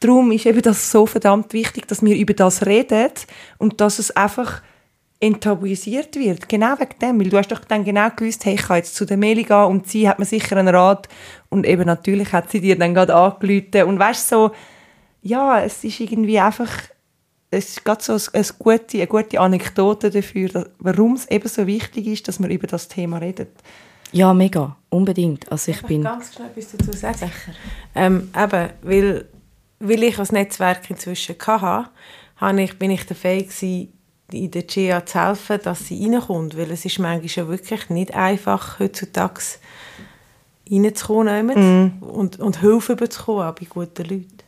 darum ist eben das so verdammt wichtig, dass wir über das reden und dass es einfach enttabuisiert wird. Genau wegen dem. Weil du hast doch dann genau gewusst, hey, ich kann jetzt zu der Meli gehen und sie hat mir sicher einen Rat. Und eben natürlich hat sie dir dann gerade angerufen. Und weißt so, ja, es ist irgendwie einfach, es ist gerade so eine, eine, gute, eine gute Anekdote dafür, warum es eben so wichtig ist, dass man über das Thema redet. Ja, mega, unbedingt. Also ich, ich bin ganz schnell etwas dazu sagen. Ähm, eben, weil, weil ich als Netzwerk inzwischen hatte, habe ich, bin ich der Fähig in der GIA zu helfen, dass sie reinkommt, weil es ist manchmal ja wirklich nicht einfach, heutzutage reinzukommen mm. und, und Hilfe bekommen, auch bei guten Leuten.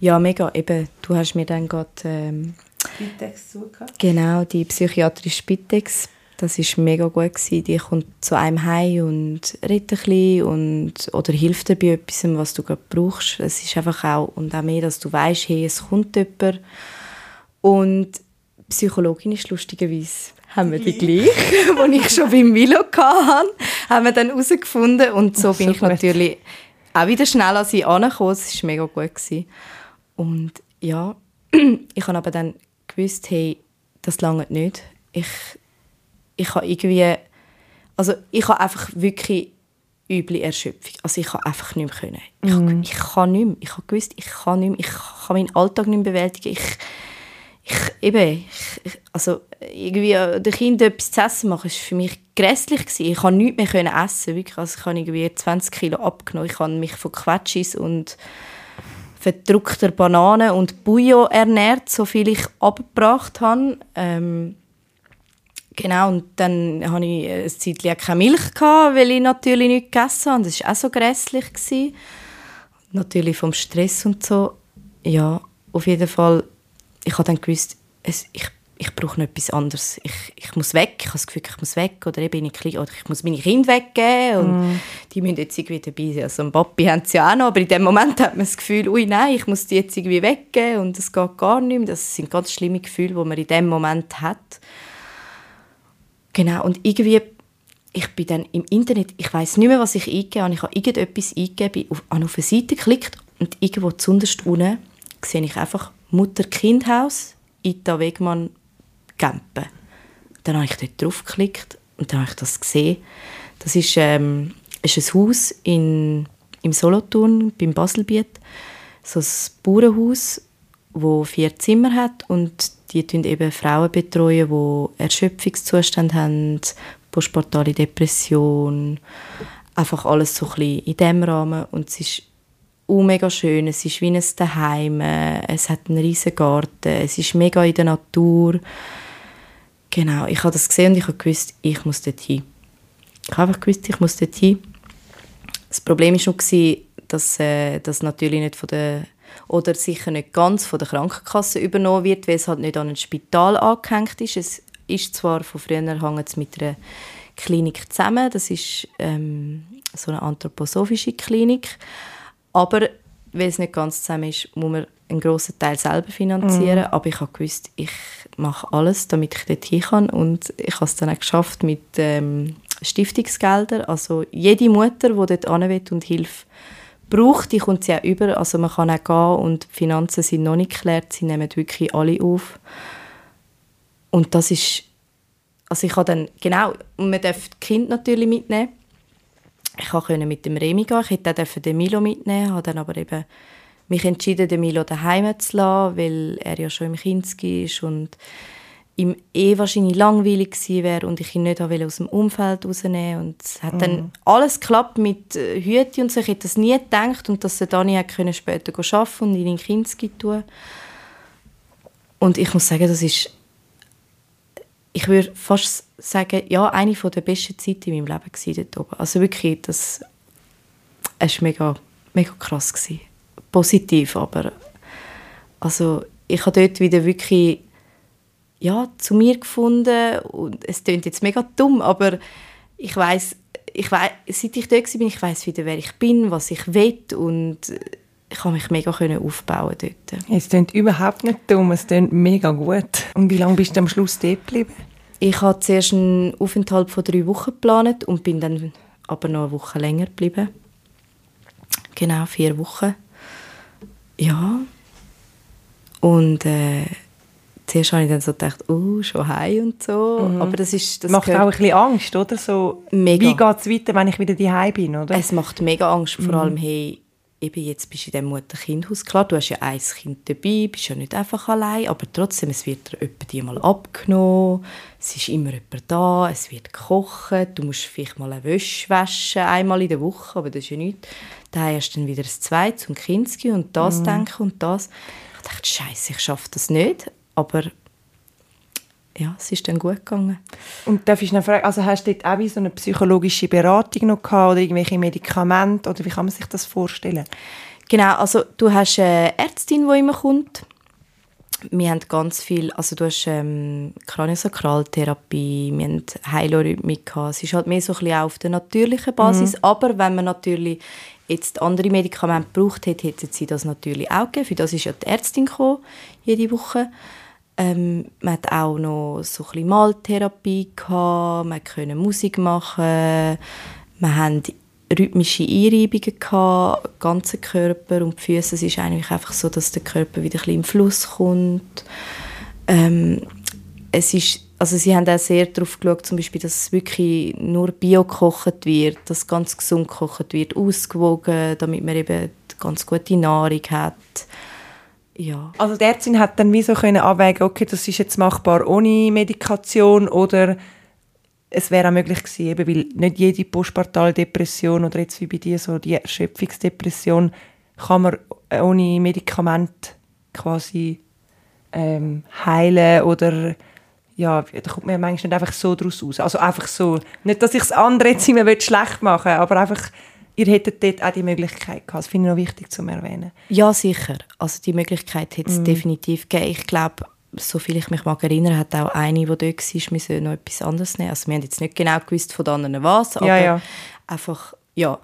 Ja, mega. Eben, du hast mir dann gerade... Ähm, Spitex zugehört. Genau, die psychiatrische Spitex Das ist mega gut gewesen. Die kommt zu einem heim und redet ein bisschen und, oder hilft dir bei etwas, was du gerade brauchst. Es ist einfach auch, und auch mehr, dass du weißt, hey, es kommt jemand. Und Psychologin ist lustigerweise haben wir die gleiche, [laughs] die ich schon beim Milo hatte, haben wir dann herausgefunden und so, bin so ich gut. natürlich auch wieder schnell an sie angekommen. Es war mega gut. Gewesen. Und ja, [clears throat] ich habe aber dann gewusst, hey, das lange nicht. Ich, ich habe irgendwie, also ich habe einfach wirklich üble Erschöpfung. Also ich habe einfach nicht mehr können. Ich, mm. ich kann nicht mehr. Ich habe gewusst, ich kann nicht mehr. Ich kann meinen Alltag nicht mehr bewältigen. Ich, ich, eben, ich, also irgendwie den Kindern etwas zu essen machen, war für mich grässlich. Gewesen. Ich konnte nichts mehr essen, wirklich. Also ich habe irgendwie 20 Kilo abgenommen. Ich habe mich von Quetschis und verdruckter Bananen und Bouillon ernährt, so viel ich abgebracht habe. Ähm, genau, und dann hatte ich eine Zeit lang keine Milch, gehabt, weil ich natürlich nichts gegessen habe. Das war auch so grässlich. Gewesen. Natürlich vom Stress und so. Ja, auf jeden Fall ich habe dann gewusst, es, ich, ich brauche noch etwas anderes. Ich, ich muss weg, ich habe das Gefühl, ich muss weg oder eben ich, oder ich muss meine Kinder weggeben und mm. die müssen jetzt irgendwie dabei sein. Also ein Papi haben sie ja auch noch, aber in dem Moment hat man das Gefühl, ui nein, ich muss die jetzt irgendwie weggeben und das geht gar nicht mehr. Das sind ganz schlimme Gefühle, die man in dem Moment hat. Genau, und irgendwie ich bin dann im Internet, ich weiß nicht mehr, was ich eingegeben habe. Ich habe irgendetwas eingegeben, auf, auf eine Seite geklickt und irgendwo zuunterst unten sehe ich einfach Mutter-Kind-Haus, Ita Wegmann, Gempen. Dann habe ich dort draufgeklickt und dann habe ich das gesehen. Das ist, ähm, ist ein Haus in, im Solothurn, beim Baselbiet. So ein Bauernhaus, das vier Zimmer hat und die betreuen eben Frauen, betreuen, die Erschöpfungszustände haben, postportale Depression, einfach alles so ein bisschen in diesem Rahmen. Und es ist uh, mega schön. Es ist wie ein Daheim. Es hat einen riesen Garten. Es ist mega in der Natur. Genau, ich habe das gesehen und ich habe gewusst, ich muss dort hin. Ich habe einfach gewusst, ich muss dort hin. Das Problem war noch, dass äh, das natürlich nicht von der oder sicher nicht ganz von der Krankenkasse übernommen wird, weil es halt nicht an ein Spital angehängt ist. Es ist zwar von früher hängt mit einer Klinik zusammen, das ist ähm, so eine anthroposophische Klinik, aber weil es nicht ganz zusammen ist, muss man einen grossen Teil selber finanzieren. Mhm. Aber ich habe gewusst, ich mache alles, damit ich dort hin kann. Und ich habe es dann auch geschafft mit ähm, Stiftungsgeldern. Also jede Mutter, die dort hin und Hilfe braucht, die kommt sie auch über. Also man kann auch gehen und die Finanzen sind noch nicht geklärt. Sie nehmen wirklich alle auf. Und das ist, also ich habe dann, genau, und man darf die Kinder natürlich mitnehmen ich konnte mit dem Remi gehen. Ich hätte auch den Milo mitnehmen habe dann aber eben mich entschieden, den Milo daheim zu lassen, weil er ja schon im Kinski ist und ihm eh wahrscheinlich langweilig gewesen wäre und ich ihn nicht aus dem Umfeld rausnehmen und es hat mm. dann mhm. alles geklappt mit äh, Hüte und so. Ich hätte das nie gedacht und dass er Dani können später arbeiten und in den Kinski tun. Und ich muss sagen, das ist ich würde fast sagen, ja, eine der besten Zeiten in meinem Leben war dort oben. Also wirklich, das war mega, mega krass. Gewesen. Positiv, aber also ich habe dort wieder wirklich ja, zu mir gefunden und es klingt jetzt mega dumm, aber ich weiß ich weiß, seit ich dort war, ich weiß wieder, wer ich bin, was ich will und ich habe mich mega aufbauen dort. Es klingt überhaupt nicht dumm, es klingt mega gut. Und wie lange bist du am Schluss dort geblieben? Ich habe zuerst einen Aufenthalt von drei Wochen geplant und bin dann aber noch eine Woche länger geblieben. Genau, vier Wochen. Ja. Und äh, zuerst habe ich dann so gedacht, oh, schon heim und so. Mhm. Aber das ist... Das macht auch ein bisschen Angst, oder? So, mega. Wie geht es weiter, wenn ich wieder daheim bin, oder? Es macht mega Angst, vor mhm. allem, hey, eben jetzt bist du in diesem Mutter-Kind-Haus. Klar, du hast ja ein Kind dabei, bist ja nicht einfach allein, aber trotzdem, es wird dir die mal abgenommen, es ist immer jemand da, es wird gekocht, du musst vielleicht mal eine Wäsche waschen, einmal in der Woche, aber das ist ja nichts. Dann hast du dann wieder ein zweites und Kinski und das mhm. denken und das. Ich dachte, Scheiße, ich schaffe das nicht, aber ja, es ist dann gut gegangen. Und darf ich noch fragen, also hast du dort auch so eine psychologische Beratung noch gehabt oder irgendwelche Medikamente oder wie kann man sich das vorstellen? Genau, also du hast eine Ärztin, die immer kommt wir haben ganz viel, also du hast ähm, Kraniosakraltherapie, wir haben Heilorhythmik Es ist halt mehr so ein bisschen auf der natürlichen Basis, mhm. aber wenn man natürlich jetzt andere Medikamente braucht hätte, hätte sie das natürlich auch gegeben. Für das ist ja die Ärztin gekommen, jede Woche. Ähm, man hat auch noch so ein bisschen Maltherapie gehabt, man konnte Musik machen, wir haben rhythmische Einreibungen gehabt, ganzen Körper und die Füße. Es ist eigentlich einfach so, dass der Körper wieder ein bisschen im Fluss kommt. Ähm, es ist, also sie haben auch sehr darauf geschaut, zum Beispiel, dass es wirklich nur bio gekocht wird, dass ganz gesund gekocht wird, ausgewogen, damit man eben ganz gute Nahrung hat. Ja. Also die Ärztin hat dann wie so können abwägen, okay, das ist jetzt machbar ohne Medikation oder es wäre auch möglich gewesen, eben, weil nicht jede postpartale Depression oder jetzt wie bei dir so die Erschöpfungsdepression kann man ohne Medikament quasi ähm, heilen oder ja, da kommt man manchmal nicht einfach so daraus aus. Also einfach so, nicht, dass ich das andere jetzt immer schlecht machen will, aber einfach, ihr hättet dort auch die Möglichkeit gehabt. Das finde ich noch wichtig zu erwähnen. Ja, sicher. Also die Möglichkeit hätte es mm. definitiv gegeben. Ich glaube, soviel ich mich mag erinnern, hat auch eine, die dort war, wir sollen noch etwas anderes nehmen. Also wir haben jetzt nicht genau gewusst von den anderen was, aber ja, ja. einfach, ja.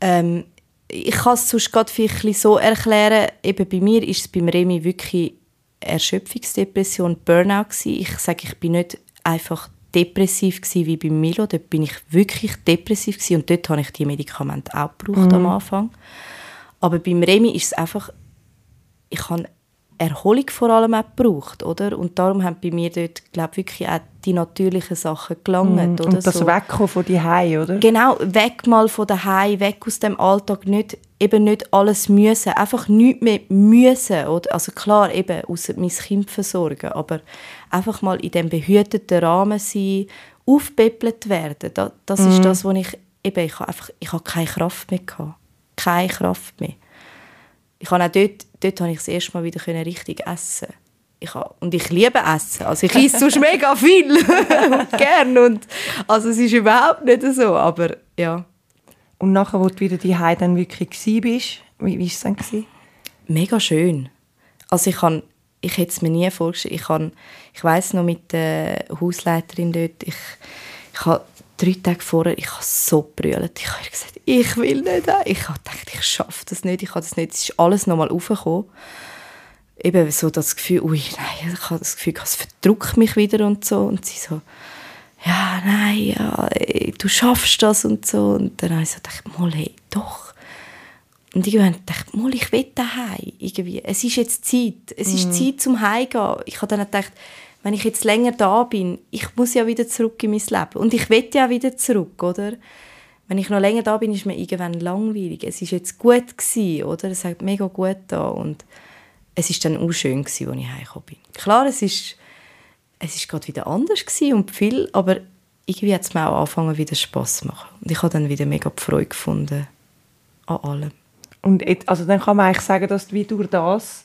Ähm, ich kann es sonst gerade vielleicht so erklären, eben bei mir ist es beim Remi wirklich Erschöpfungsdepression, Burnout gewesen. Ich sage, ich bin nicht einfach depressiv gewesen wie bei Milo, dort bin ich wirklich depressiv gewesen und dort habe ich die Medikamente auch gebraucht mhm. am Anfang. Aber beim Remi ist es einfach, ich habe Erholung vor allem auch gebraucht, oder? Und darum haben bei mir dort, glaube wirklich auch die natürlichen Sachen gelangt, mm, oder? Und das so. Wegkommen von daheim, oder? Genau, weg mal von daheim, weg aus dem Alltag, nicht, eben nicht alles müssen, einfach nichts mehr müssen, oder? Also klar, eben, außer mein Kind versorgen, aber einfach mal in dem behüteten Rahmen sein, aufgepäppelt werden, das, das mm. ist das, wo ich, eben, ich habe einfach, ich habe keine Kraft mehr gehabt. Keine Kraft mehr. Ich habe auch dort dort konnte ich das erste Mal wieder richtig essen. Ich habe, und ich liebe Essen. Also ich esse sonst mega viel [laughs] und gern. Und, also es ist überhaupt nicht so, aber ja. Und nachher, wo du wieder die dann wirklich bist, wie war es dann? Mega schön. Also ich, kann, ich hätte es mir nie vorgestellt. Ich, kann, ich weiss noch mit der Hausleiterin dort, ich, ich habe drei Tage vorher, ich habe so brüllt. Ich habe gesagt, ich will nicht. Ich habe gedacht, ich schaffe das nicht, ich habe das nicht. Es ist alles nochmal aufgekommen. Eben so das Gefühl, ui, nein, ich habe das Gefühl, es verdrückt mich wieder und so. Und sie so, ja, nein, ja, du schaffst das und so. Und dann habe ich so gedacht, mal, hey, doch. Und irgendwann dachte ich, mal, ich will daheim. Irgendwie. Es ist jetzt Zeit. Es ist mm. Zeit zum Heimgehen. Ich habe dann gedacht, wenn ich jetzt länger da bin, ich muss ja wieder zurück in mein Leben. Und ich will ja wieder zurück, oder? Wenn ich noch länger da bin, ist mir irgendwann langweilig. Es ist jetzt gut gewesen, oder? Es hat mega gut da und es ist dann auch schön gewesen, als ich heimgekommen bin. Klar, es ist, es ist gerade wieder anders gewesen und viel, aber irgendwie hat es mir auch angefangen, wieder Spass zu machen. Und ich habe dann wieder mega Freude gefunden an allem. Und jetzt, also dann kann man eigentlich sagen, dass du wie durch das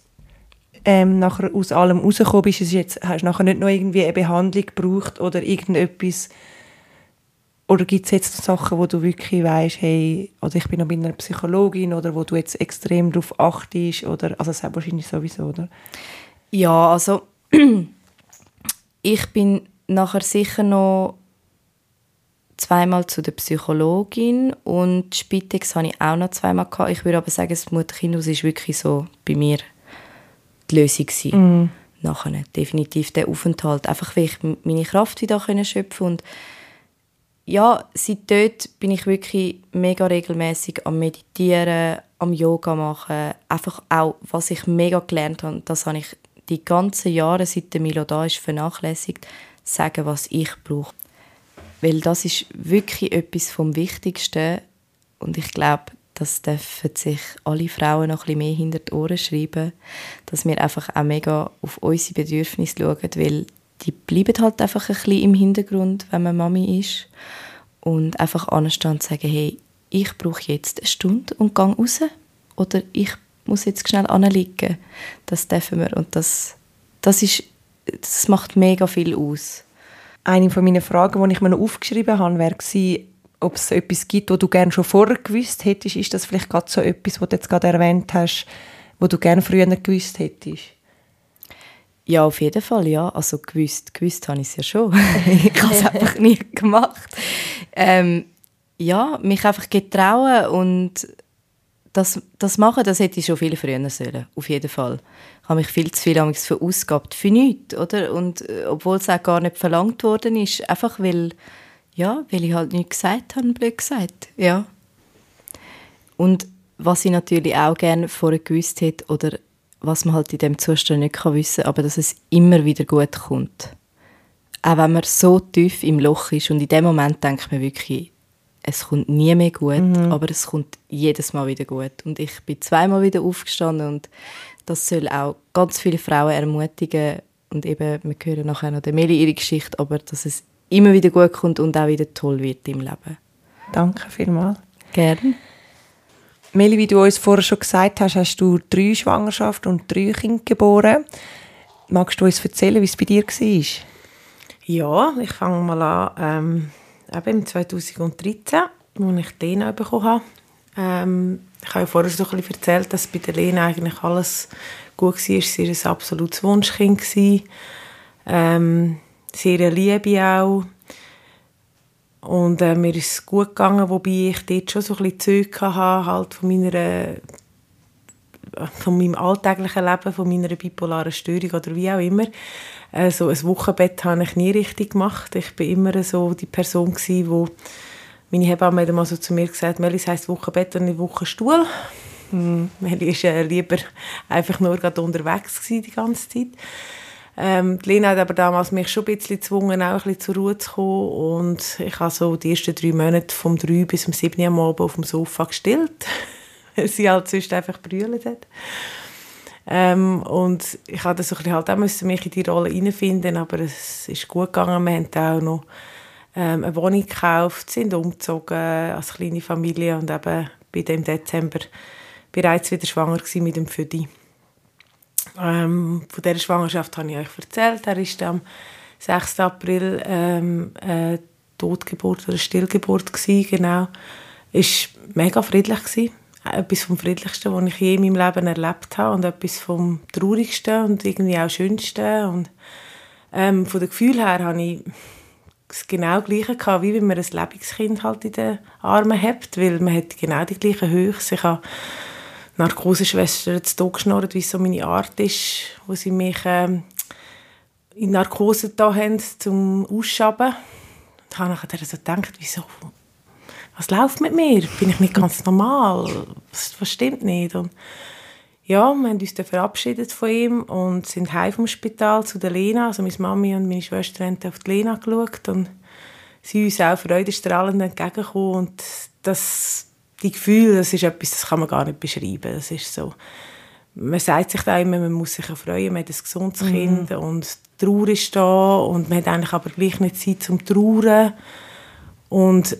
ähm, nachher aus allem rausgekommen bist, es jetzt, hast du nachher nicht noch irgendwie eine Behandlung gebraucht oder irgendetwas, oder gibt es jetzt Sachen, wo du wirklich weißt, hey, oder ich bin noch bei einer Psychologin oder wo du jetzt extrem darauf achtest oder, also das ist wahrscheinlich sowieso, oder? Ja, also [clears throat] ich bin nachher sicher noch zweimal zu der Psychologin und Spitex hatte ich auch noch zweimal gehabt. Ich würde aber sagen, das Mutterkindhaus ist wirklich so bei mir die Lösung. Mm. Nachher definitiv der Aufenthalt. Einfach, weil ich meine Kraft wieder schöpfen und ja, seit dort bin ich wirklich mega regelmäßig am Meditieren, am Yoga machen. Einfach auch, was ich mega gelernt habe, das habe ich die ganzen Jahre, seit der Milo da ist, vernachlässigt, sagen, was ich brauche. Weil das ist wirklich etwas vom Wichtigsten. Und ich glaube, das dürfen sich alle Frauen noch ein mehr hinter die Ohren schreiben, dass wir einfach auch mega auf unsere Bedürfnisse schauen, weil die bleiben halt einfach ein bisschen im Hintergrund, wenn man Mami ist. Und einfach anstehen sagen, hey, ich brauche jetzt eine Stunde und gehe raus. Oder ich muss jetzt schnell anliegen. Das dürfen wir und das, das, ist, das macht mega viel aus. Eine von meinen Fragen, die ich mir noch aufgeschrieben habe, wäre ob es etwas gibt, wo du gerne schon vorher gewusst hättest, ist das vielleicht gerade so etwas, was du jetzt gerade erwähnt hast, wo du gerne früher gewusst hättest? Ja, auf jeden Fall, ja. Also gewusst, gewusst habe ich es ja schon. [laughs] ich habe es einfach nie gemacht. Ähm, ja, mich einfach getrauen und das, das machen, das hätte ich schon viel früher sollen, auf jeden Fall. Ich habe mich viel zu viel verausgabt für nichts, oder? Und äh, obwohl es auch gar nicht verlangt worden ist, einfach weil, ja, weil ich halt nichts gesagt habe, blöd gesagt, ja. Und was ich natürlich auch gerne vorher gewusst hätte, oder was man halt in dem Zustand nicht wissen kann, aber dass es immer wieder gut kommt. Auch wenn man so tief im Loch ist und in dem Moment denkt man wirklich, es kommt nie mehr gut, mhm. aber es kommt jedes Mal wieder gut. Und ich bin zweimal wieder aufgestanden und das soll auch ganz viele Frauen ermutigen. Und eben, wir hören nachher noch der Meli ihre Geschichte, aber dass es immer wieder gut kommt und auch wieder toll wird im Leben. Danke vielmals. Gerne. Meli, wie du uns vorher schon gesagt hast, hast du drei Schwangerschaften und drei Kinder geboren. Magst du uns erzählen, wie es bei dir war? Ja, ich fange mal an. Ähm eben 2013, als ich die Lena bekommen habe. Ähm, ich habe ja vorher so ein bisschen erzählt, dass bei der Lena eigentlich alles gut war. Sie war ein absolutes Wunschkind. Ähm, sehr Liebe auch. Und äh, mir ist es gut gegangen, wobei ich dort schon so ein bisschen Zeug hatte, halt von meiner von meinem alltäglichen Leben, von meiner bipolaren Störung oder wie auch immer. Also ein Wochenbett habe ich nie richtig gemacht. Ich bin immer so die Person gewesen, wo meine Hebamme hat mal so zu mir gesagt, Melis heisst Wochenbett und nicht Wochenstuhl. Hm, Meli war äh, lieber einfach nur gerade unterwegs gewesen, die ganze Zeit. Ähm, die Lena hat aber damals mich schon ein bisschen gezwungen, auch ein bisschen zur Ruhe zu kommen. Und ich habe so die ersten drei Monate vom 3 bis zum 7 Uhr am Abend auf dem Sofa gestillt. Weil [laughs] sie halt sonst einfach brüllt hat. Ähm, und ich hatte so halt auch müssen mich in die Rolle hineinfinden, aber es ist gut gegangen. Wir haben auch noch ähm, eine Wohnung gekauft, sind umgezogen als kleine Familie und eben bin im Dezember bereits wieder schwanger mit dem Födi. Ähm, von dieser Schwangerschaft habe ich euch erzählt. Er ist am 6. April ähm, eine Totgeburt oder Stillgeburt gewesen, genau. War mega friedlich. Gewesen etwas vom Friedlichsten, was ich je in meinem Leben erlebt habe und etwas vom Traurigsten und irgendwie auch Schönsten. Und ähm, von dem Gefühl her habe ich das genau Gleiche gehabt, wie wenn man ein Lebenskind halt in den Armen hat, weil man hat genau die gleichen Höchst. Ich habe Narkoseschwestern zu Tod geschnurrt, wie so meine Art ist, wo sie mich ähm, in Narkose da haben, zum Ausschaben. Und habe nachher so gedacht, wieso was läuft mit mir? Bin ich nicht ganz normal? Was, was stimmt nicht? Und ja, wir haben uns dann verabschiedet von ihm und sind heim vom Spital zu der Lena. Also meine Mami und meine Schwester haben auf die Lena geschaut und sie uns auch freudestrahlend entgegengekommen. Und das, die Gefühle, das ist etwas, das kann man gar nicht beschreiben. Das ist so, man sagt sich da immer, man muss sich freuen, man hat ein gesundes mhm. Kind und die Trauer ist da und man hat eigentlich aber gleich nicht Zeit zum Trauern. Und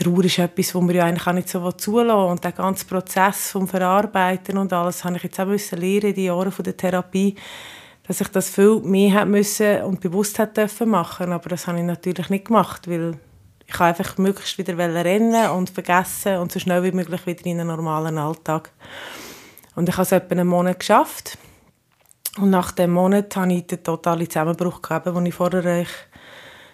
Trauer ist etwas, was man ja eigentlich auch nicht so zulassen Und der ganze Prozess vom Verarbeiten und alles, habe ich jetzt auch müssen lernen in den Jahren der Therapie, dass ich das viel mehr müssen und bewusst hätte machen Aber das habe ich natürlich nicht gemacht, weil ich einfach möglichst wieder rennen und vergessen und so schnell wie möglich wieder in einen normalen Alltag. Und ich habe es etwa einen Monat geschafft. Und nach dem Monat habe ich den totalen Zusammenbruch gehabt, den ich vorher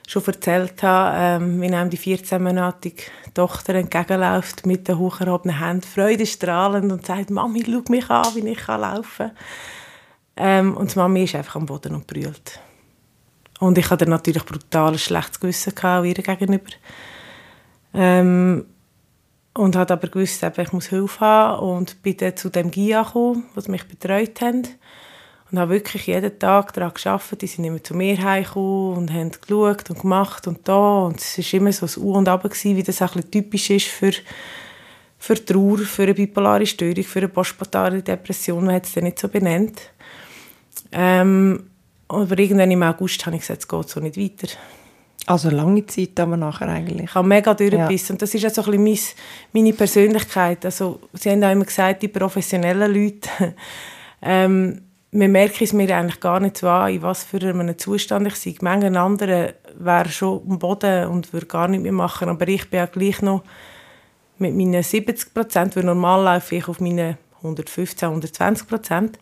schon erzählt habe, ähm, wie einem die 14-monatige Tochter entgegenläuft mit den hocherhobenen Händen, freudestrahlend und sagt, Mami, schau mich an, wie ich laufen kann. Ähm, und die Mami ist einfach am Boden und brüllt. Und ich hatte natürlich brutal ein schlechtes Gewissen ihr gegenüber. Ähm, und habe aber gewusst, ich muss Hilfe haben und bin dann zu dem GIA gekommen, was mich betreut haben. Und habe wirklich jeden Tag daran gearbeitet. Die sind immer zu mir heimgekommen und haben geschaut und gemacht und da. Und es war immer so ein U und Ab, wie das auch ein typisch ist für, für Trauer, für eine bipolare Störung, für eine postpartale Depression. Man hat es dann nicht so benannt. Ähm, aber irgendwann im August habe ich gesagt, es geht so nicht weiter. Also lange Zeit aber nachher eigentlich. Ich habe mega durchgebissen. Ja. Und das ist auch so ein bisschen meine Persönlichkeit. Also, sie haben auch immer gesagt, die professionellen Leute, [laughs] ähm, wir merken es mir eigentlich gar nicht so an, in was für einem Zustand ich sei. Manche andere wären schon am Boden und würden gar nicht mehr machen, aber ich bin ja gleich noch mit meinen 70 Prozent, weil normal laufe ich auf meine 115, 120 Prozent.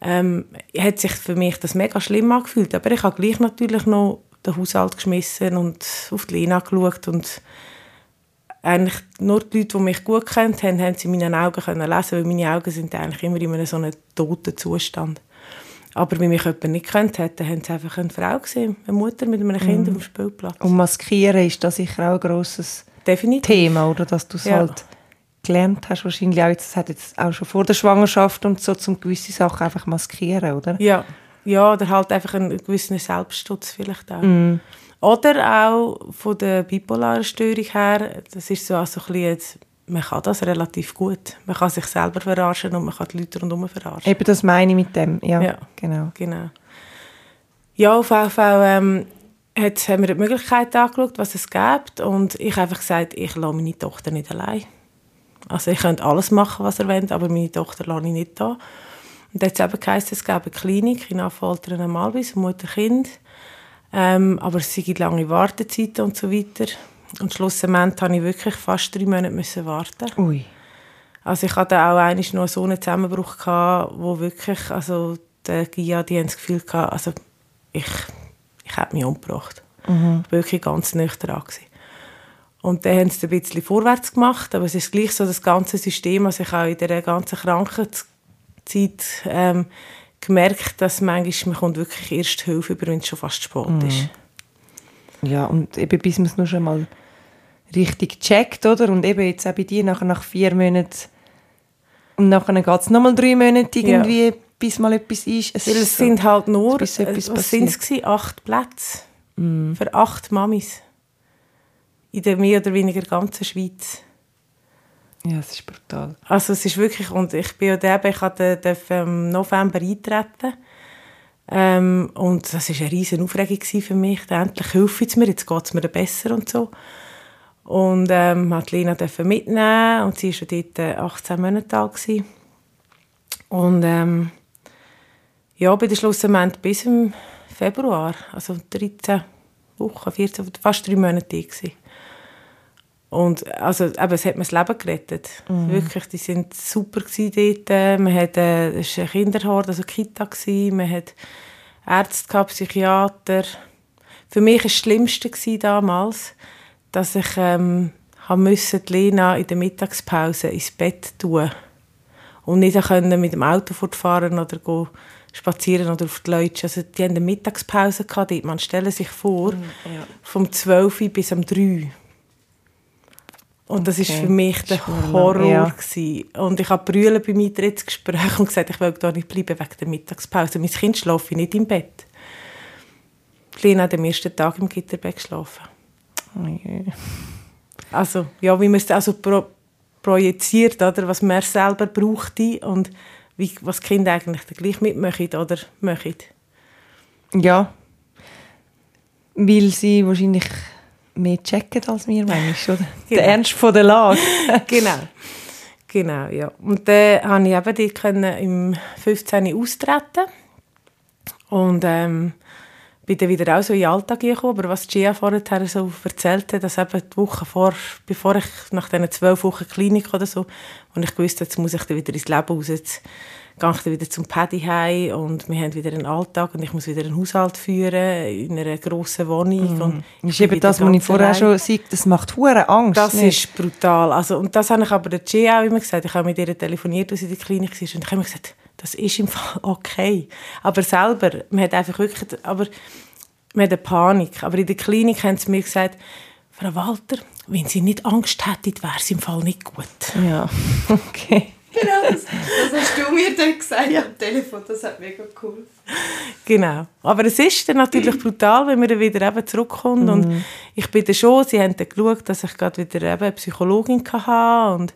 ähm, hat sich für mich das mega schlimm angefühlt. Aber ich habe gleich natürlich noch den Haushalt geschmissen und auf die Lena geschaut und eigentlich nur die Leute, die mich gut kennt haben, haben sie in meinen Augen können lesen, weil meine Augen sind eigentlich immer in einem so einem toten Zustand. Aber wenn mich jemand nicht kennt hätte, haben sie einfach eine Frau gesehen, eine Mutter mit einem Kind mhm. auf dem Spielplatz. Und Maskieren ist das sicher auch ein grosses Definitiv. Thema, oder? Dass du es ja. halt gelernt hast, wahrscheinlich auch, das hat jetzt auch schon vor der Schwangerschaft und so, zum gewisse Sachen einfach maskieren, oder? Ja, ja oder halt einfach einen gewissen Selbstschutz vielleicht auch. Mm. Oder auch von der bipolaren Störung her, das ist so also ein bisschen, man kann das relativ gut. Man kann sich selber verarschen und man kann die Leute rundherum verarschen. Eben das meine ich mit dem, ja, ja genau. genau. Ja, auf jeden Fall ähm, hat, haben wir die Möglichkeit angeschaut, was es gibt und ich habe einfach gesagt, ich lasse meine Tochter nicht allein. Also ich könnte alles machen, was er will, aber meine Tochter lasse ich nicht da. Und jetzt eben geheißen, es gäbe eine Klinik in Affoltern am Albis, Mutter-Kind. Ähm, aber es sind lange Wartezeiten und so weiter. Und schlussendlich musste ich wirklich fast drei Monate müssen warten. Ui. Also ich hatte auch eigentlich noch so einen Zusammenbruch gehabt, wo wirklich, also der GIA, die haben das Gefühl gehabt, also ich, ich hätte mich umgebracht. Mhm. Ich war wirklich ganz nüchtern. Gewesen. Und dann haben sie ein bisschen vorwärts gemacht, aber es ist gleich so das ganze System, was ich auch in der ganzen Krankenzeit ähm, gemerkt, dass manchmal man kommt wirklich erst Hilfe über, wenn es schon fast spät mhm. ist. Ja, und eben bis man es nur schon mal richtig checkt, oder? Und eben jetzt auch bei dir nachher nach vier Monaten und nachher geht es nochmal drei Monate irgendwie, ja. bis mal etwas ist. Es, es sind halt nur, bis etwas was sind es acht Plätze mm. für acht Mamis in der mehr oder weniger ganzen Schweiz. Ja, es ist brutal. Also es ist wirklich, und ich bin ja der, ich durfte im November eintreten. Ähm, und das war eine riesige Aufregung für mich. Endlich hilft es mir, jetzt geht es mir besser und so. Und ähm, hat Lena mitnehmen und sie war dort 18 äh, Monate alt. Gewesen. Und ähm, ja, bei der Schlussendlich bis im Februar, also 13 Wochen, 14, fast drei Monate gewesen. Und also, eben, es hat mir das Leben gerettet. Mhm. Wirklich, die sind super dort. Man hat, äh, es war ein Kinderhort, also Kita. Gewesen. Man hat Ärzte, gehabt, Psychiater. Für mich war das Schlimmste damals, dass ich ähm, musste Lena in der Mittagspause ins Bett tun und nicht können mit dem Auto fortfahren oder go spazieren oder auf die Leute. Also die hatten eine Mittagspause gehabt, man stelle sich vor, mhm, ja. vom 12 bis um 3 und das okay. ist für mich der Horror. Ja. Und ich habe brüllen bei meinem Gespräch und gesagt, ich will da nicht bleiben wegen der Mittagspause. Mein Kind schlafe nicht im Bett. Lina hat am ersten Tag im Gitterbett geschlafen. Okay. Also, ja, wie man es also pro projiziert, oder, was man selber braucht und wie, was Kinder eigentlich gleich mitmachen oder machen. Ja, weil sie wahrscheinlich mehr checken als wir manchmal, [laughs] oder? Genau. Der Ernst von der Lage. [laughs] genau. Genau, ja. Und dann konnte ich eben die können im 15. austreten und ähm, bin dann wieder auch so in den Alltag gekommen. Aber was Gia vorher so erzählt hat, dass eben die Woche vor, bevor ich nach diesen zwölf Wochen Klinik oder so, und ich wusste, jetzt muss ich dann wieder ins Leben raus, jetzt gehe ich wieder zum Paddy heim und wir haben wieder einen Alltag und ich muss wieder einen Haushalt führen in einer grossen Wohnung. Mm. Und das ist eben das, was ich vorher schon gesagt das macht hure Angst. Das nicht? ist brutal. Also, und das habe ich aber der G auch immer gesagt. Ich habe mit ihr telefoniert, als sie in der Klinik war und ich habe immer gesagt, das ist im Fall [laughs] okay. Aber selber, man hat einfach wirklich, aber man hat eine Panik. Aber in der Klinik haben sie mir gesagt, Frau Walter, wenn Sie nicht Angst hätten, wäre es im Fall nicht gut. Ja, [laughs] okay. Genau, das, das hast du mir dann gesagt ja. am Telefon. Das hat mega cool. Genau. Aber es ist dann natürlich [clears throat] brutal, wenn man dann wieder eben zurückkommt. Mhm. Und ich bin dann schon, sie haben dann geschaut, dass ich gerade wieder eben eine Psychologin hatte und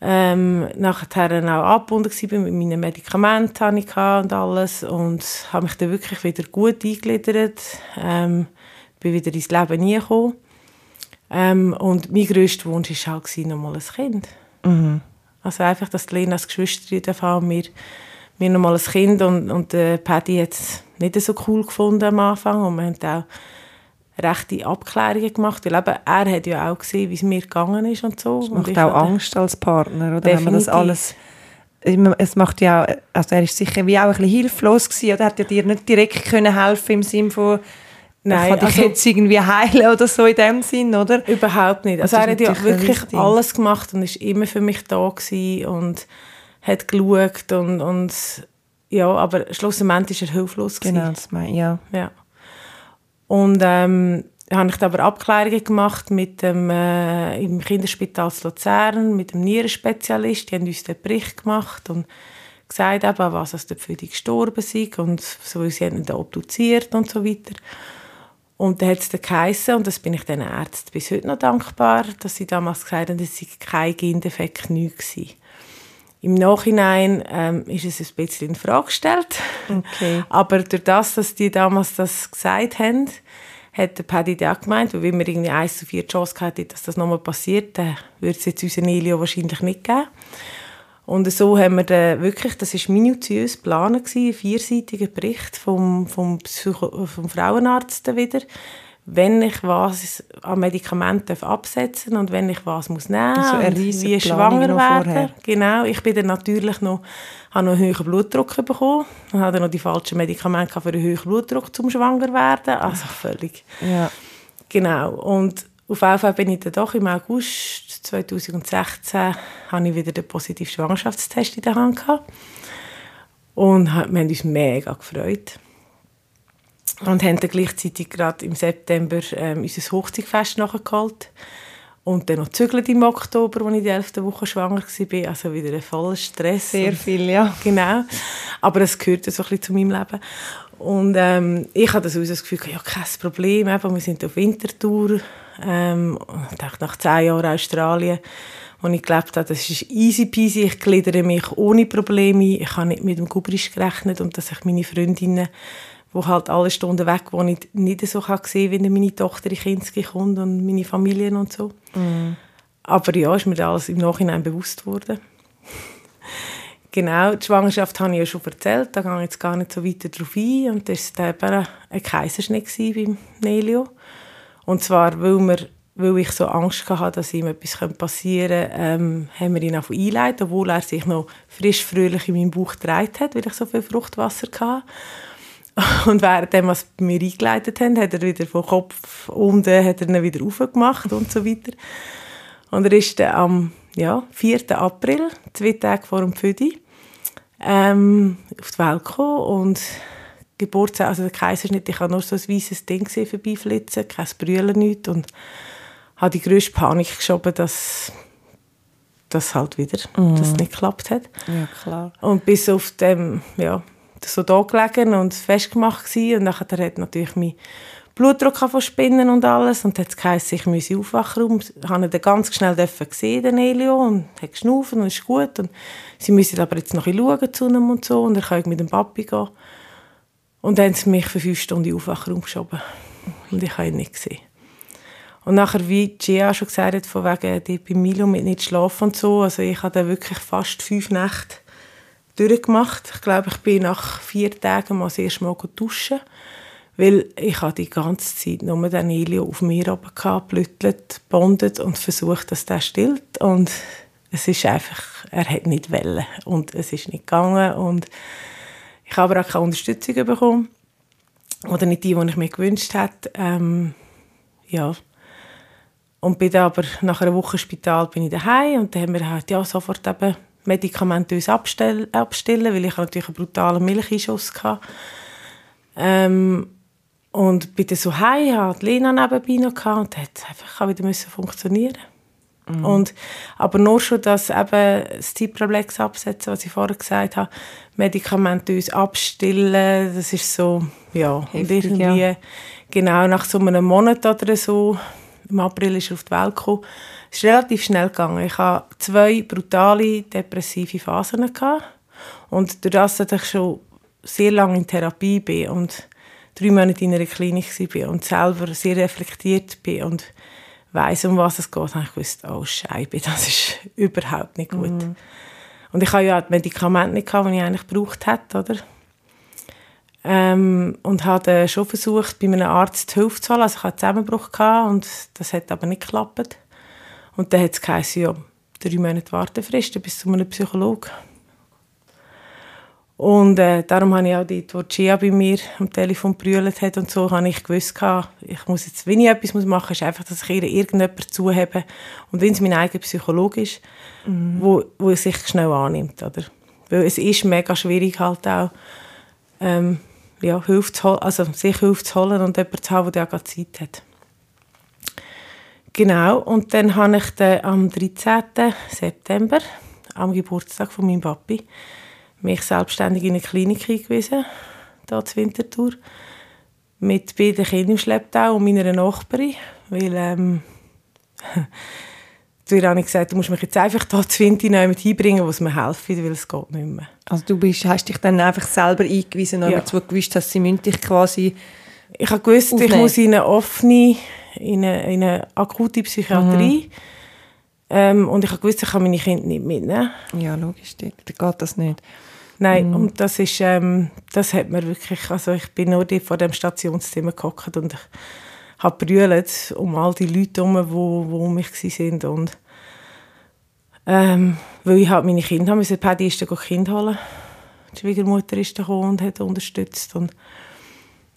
ähm, nachher auch abgebunden war mit meinen Medikamenten ich und alles und habe mich dann wirklich wieder gut eingegliedert. Ähm, bin wieder ins Leben gekommen. Ähm, und mein grösster Wunsch war halt, nochmal ein Kind. Mhm. Also einfach, dass die Lena als Geschwister haben mir, mir noch mal ein Kind und, und äh, Paddy hat es nicht so cool gefunden am Anfang und wir haben auch rechte Abklärungen gemacht, weil eben, er hat ja auch gesehen, wie es mir gegangen ist und so. Das macht und auch Angst als Partner, oder? Wenn man das alles es macht ja, also er ist sicher wie auch ein bisschen hilflos gewesen, oder hat ja dir nicht direkt können helfen im Sinne von Nein, kann dich also, jetzt irgendwie heilen oder so in dem Sinn, oder? Überhaupt nicht. Also er hat ja wirklich alles gemacht und ist immer für mich da gewesen und hat geschaut und, und ja, aber schlussendlich ist er hilflos gewesen. Genau, das mein, ja. ja. Und ähm, habe ich aber Abklärungen gemacht mit dem, äh, im Kinderspital Luzern, mit dem Nierenspezialist. Die haben uns den Bericht gemacht und gesagt, eben, was aus der Pflege gestorben ist und so, sie haben ihn obduziert und so weiter. Und dann hat es geheissen, und das bin ich den Ärzten bis heute noch dankbar, dass sie damals gesagt haben, es sei kein Gendefekt nichts Im Nachhinein ähm, ist es ein bisschen in Frage gestellt. Okay. [laughs] Aber durch das, dass die damals das gesagt haben, hat der Paddy auch gemeint, weil wenn wir irgendwie 1 zu 4 Chance hätten, dass das nochmal passiert, dann würde es jetzt unseren Elio wahrscheinlich nicht geben. Und so haben wir dann wirklich, das war minutiös geplant, ein vierseitiger Bericht vom, vom, Psycho vom Frauenarzt wieder, wenn ich was an Medikamenten absetzen und wenn ich was muss nehmen also und wie schwanger werden. Genau, ich bin dann natürlich noch, habe noch einen hohen Blutdruck bekommen und hatte noch die falschen Medikamente für einen hohen Blutdruck zum schwanger werden, also völlig. Ja. Genau, und auf jeden Fall bin ich dann doch im August 2016 habe ich wieder den positiven Schwangerschaftstest in der Hand gehabt. Und wir haben uns mega gefreut. Und haben dann gleichzeitig gerade im September ähm, unser Hochzeitfest nachgeholt. Und dann noch zügelt im Oktober, als ich die 11. Woche schwanger war. Also wieder ein voller Stress. Sehr viel, ja. Genau. Aber es gehört so ein bisschen zu meinem Leben. Und ähm, ich hatte das, das Gefühl, ja, kein Problem, eben, wir sind auf Wintertour. Ähm, ich dachte, nach zehn Jahren Australien, wo ich gelebt habe, das ist easy peasy, ich gliedere mich ohne Probleme. Ich habe nicht mit dem Gubrisch gerechnet und dass ich meine Freundinnen, wo halt alle Stunden weg wo ich nicht so kann sehen wie meine Tochter in Kinski kommt und meine Familie und so. Mm. Aber ja, ist mir alles im Nachhinein bewusst worden. Genau, die Schwangerschaft habe ich ja schon erzählt, da gehe ich jetzt gar nicht so weiter drauf ein. Und das war eben ein Kaiserschnitt beim Nelio. Und zwar, weil, wir, weil ich so Angst hatte, dass ihm etwas passieren könnte, ähm, haben wir ihn auch eingeleitet, obwohl er sich noch frisch fröhlich in meinem Bauch getragen hat, weil ich so viel Fruchtwasser hatte. [laughs] Und währenddem, was wir eingeleitet haben, hat er wieder vom Kopf unten hat er ihn wieder aufgemacht und so weiter. Und er ist dann am ja, 4. April, zwei Tage vor dem Pfüdi, ähm, auf die Welt gekommen und Geburtstag, also der Kaiserschnitt, ich habe nur so ein weißes Ding vorbeiflitzen, kein Brüllen, nichts und habe die grösste Panik geschoben, dass das halt wieder mm. das nicht geklappt hat. Ja, klar. Und bis auf dem, ja, so da gelegen und festgemacht gewesen. und nachher hat natürlich mein Blutdruck von Spinnen und alles und hat geheißen, ich müsse aufwachen. Ich habe ihn ganz schnell gesehen, den Elio, und hat geschnaufen und ist gut und sie müssen aber jetzt noch ein schauen zu ihm und so und er kann mit dem Papi gehen. Und dann haben sie mich für fünf Stunden in den und ich habe ihn nicht gesehen. Und nachher, wie Gia schon gesagt hat, von wegen die bei Milo mit nicht schlafen und so, also ich habe dann wirklich fast fünf Nächte durchgemacht. Ich glaube, ich bin nach vier Tagen mal das erste Mal duschen weil ich habe die ganze Zeit nur den Elio auf mir oben gehabt, bondet und versucht, dass der stillt. Und es ist einfach, er hat nicht wollen. Und es ist nicht gegangen. Und ich habe auch keine Unterstützung bekommen. Oder nicht die, die ich mir gewünscht hätte. Ähm, ja. Und bin dann aber nach einer Woche Spital bin ich daheim und dann haben wir halt ja sofort eben medikamentös abstellen, abstillen, weil ich natürlich einen brutalen Milcheinschuss hatte. Ähm, und bin dann so heim, hatte Lena nebenbei noch und hat einfach wieder funktionieren. Mhm. Und, aber nur schon das eben das Ziproblex absetzen, was ich vorher gesagt habe, medikamentös abstillen, das ist so, ja, Heftig, und irgendwie, ja. genau nach so einem Monat oder so, im April ist er auf die Welt gekommen, es ist relativ schnell gegangen. Ich hatte zwei brutale depressive Phasen gehabt. und durch das, dass ich schon sehr lange in Therapie bin und drei Monate in einer Klinik war und selber sehr reflektiert bin und weiß um was es geht, habe ich gewusst, oh Scheibe, [laughs] das ist überhaupt nicht gut. Mm. Und ich hatte ja die Medikamente nicht, die ich eigentlich gebraucht hätte, oder? Ähm, und habe schon versucht, bei einem Arzt Hilfe zu holen. Also ich hatte einen Zusammenbruch gehabt und das hat aber nicht geklappt. Und dann hat es geheißen, ja, drei Monate Wartefrist bis zu einem Psychologen. Und äh, darum habe ich auch wo Gia bei mir am Telefon brüllt hat und so, habe ich gewusst, ich muss jetzt, wenn ich etwas machen muss, ist einfach, dass ich ihr irgendjemand zuhebe. Und wenn es mein eigener Psychologe ist, mhm. wo, wo er sich schnell annimmt, oder? Weil es ist mega schwierig halt auch, ähm, ja, Hilfe zu holen, also sich Hilfe zu holen und jemanden zu haben, der auch Zeit hat. Genau, und dann habe ich dann am 13. September, am Geburtstag von meinem Papi, mich selbstständig in eine Klinik eingewiesen, hier zur Winterthur, mit beiden Kindern im Schlepptau und meiner Nachbarin, weil ähm, [laughs] zu ihr habe ich gesagt, du musst mich jetzt einfach hier zu Winter mit hinbringen, was mir helfen, weil es geht nicht mehr. Also du bist, hast dich dann einfach selber eingewiesen, und ja. du gewusst dass sie dich quasi Ich habe gewusst, aufnehmen. ich muss in eine offene, in eine, in eine akute Psychiatrie. Mhm. Ähm, und ich habe gewusst, ich kann meine Kinder nicht mitnehmen. Ja, logisch, da geht das nicht. Nein, mhm. und das ist, ähm, das hat mir wirklich, also ich bin nur die vor dem Stationszimmer gehockt und ich habe brüllt um all die Leute herum, die, um mich waren. Und, ähm, weil ich halt meine Kinder habe, müssen, Paddy ist dann Kind holen. Die Schwiegermutter ist gekommen und hat unterstützt. Und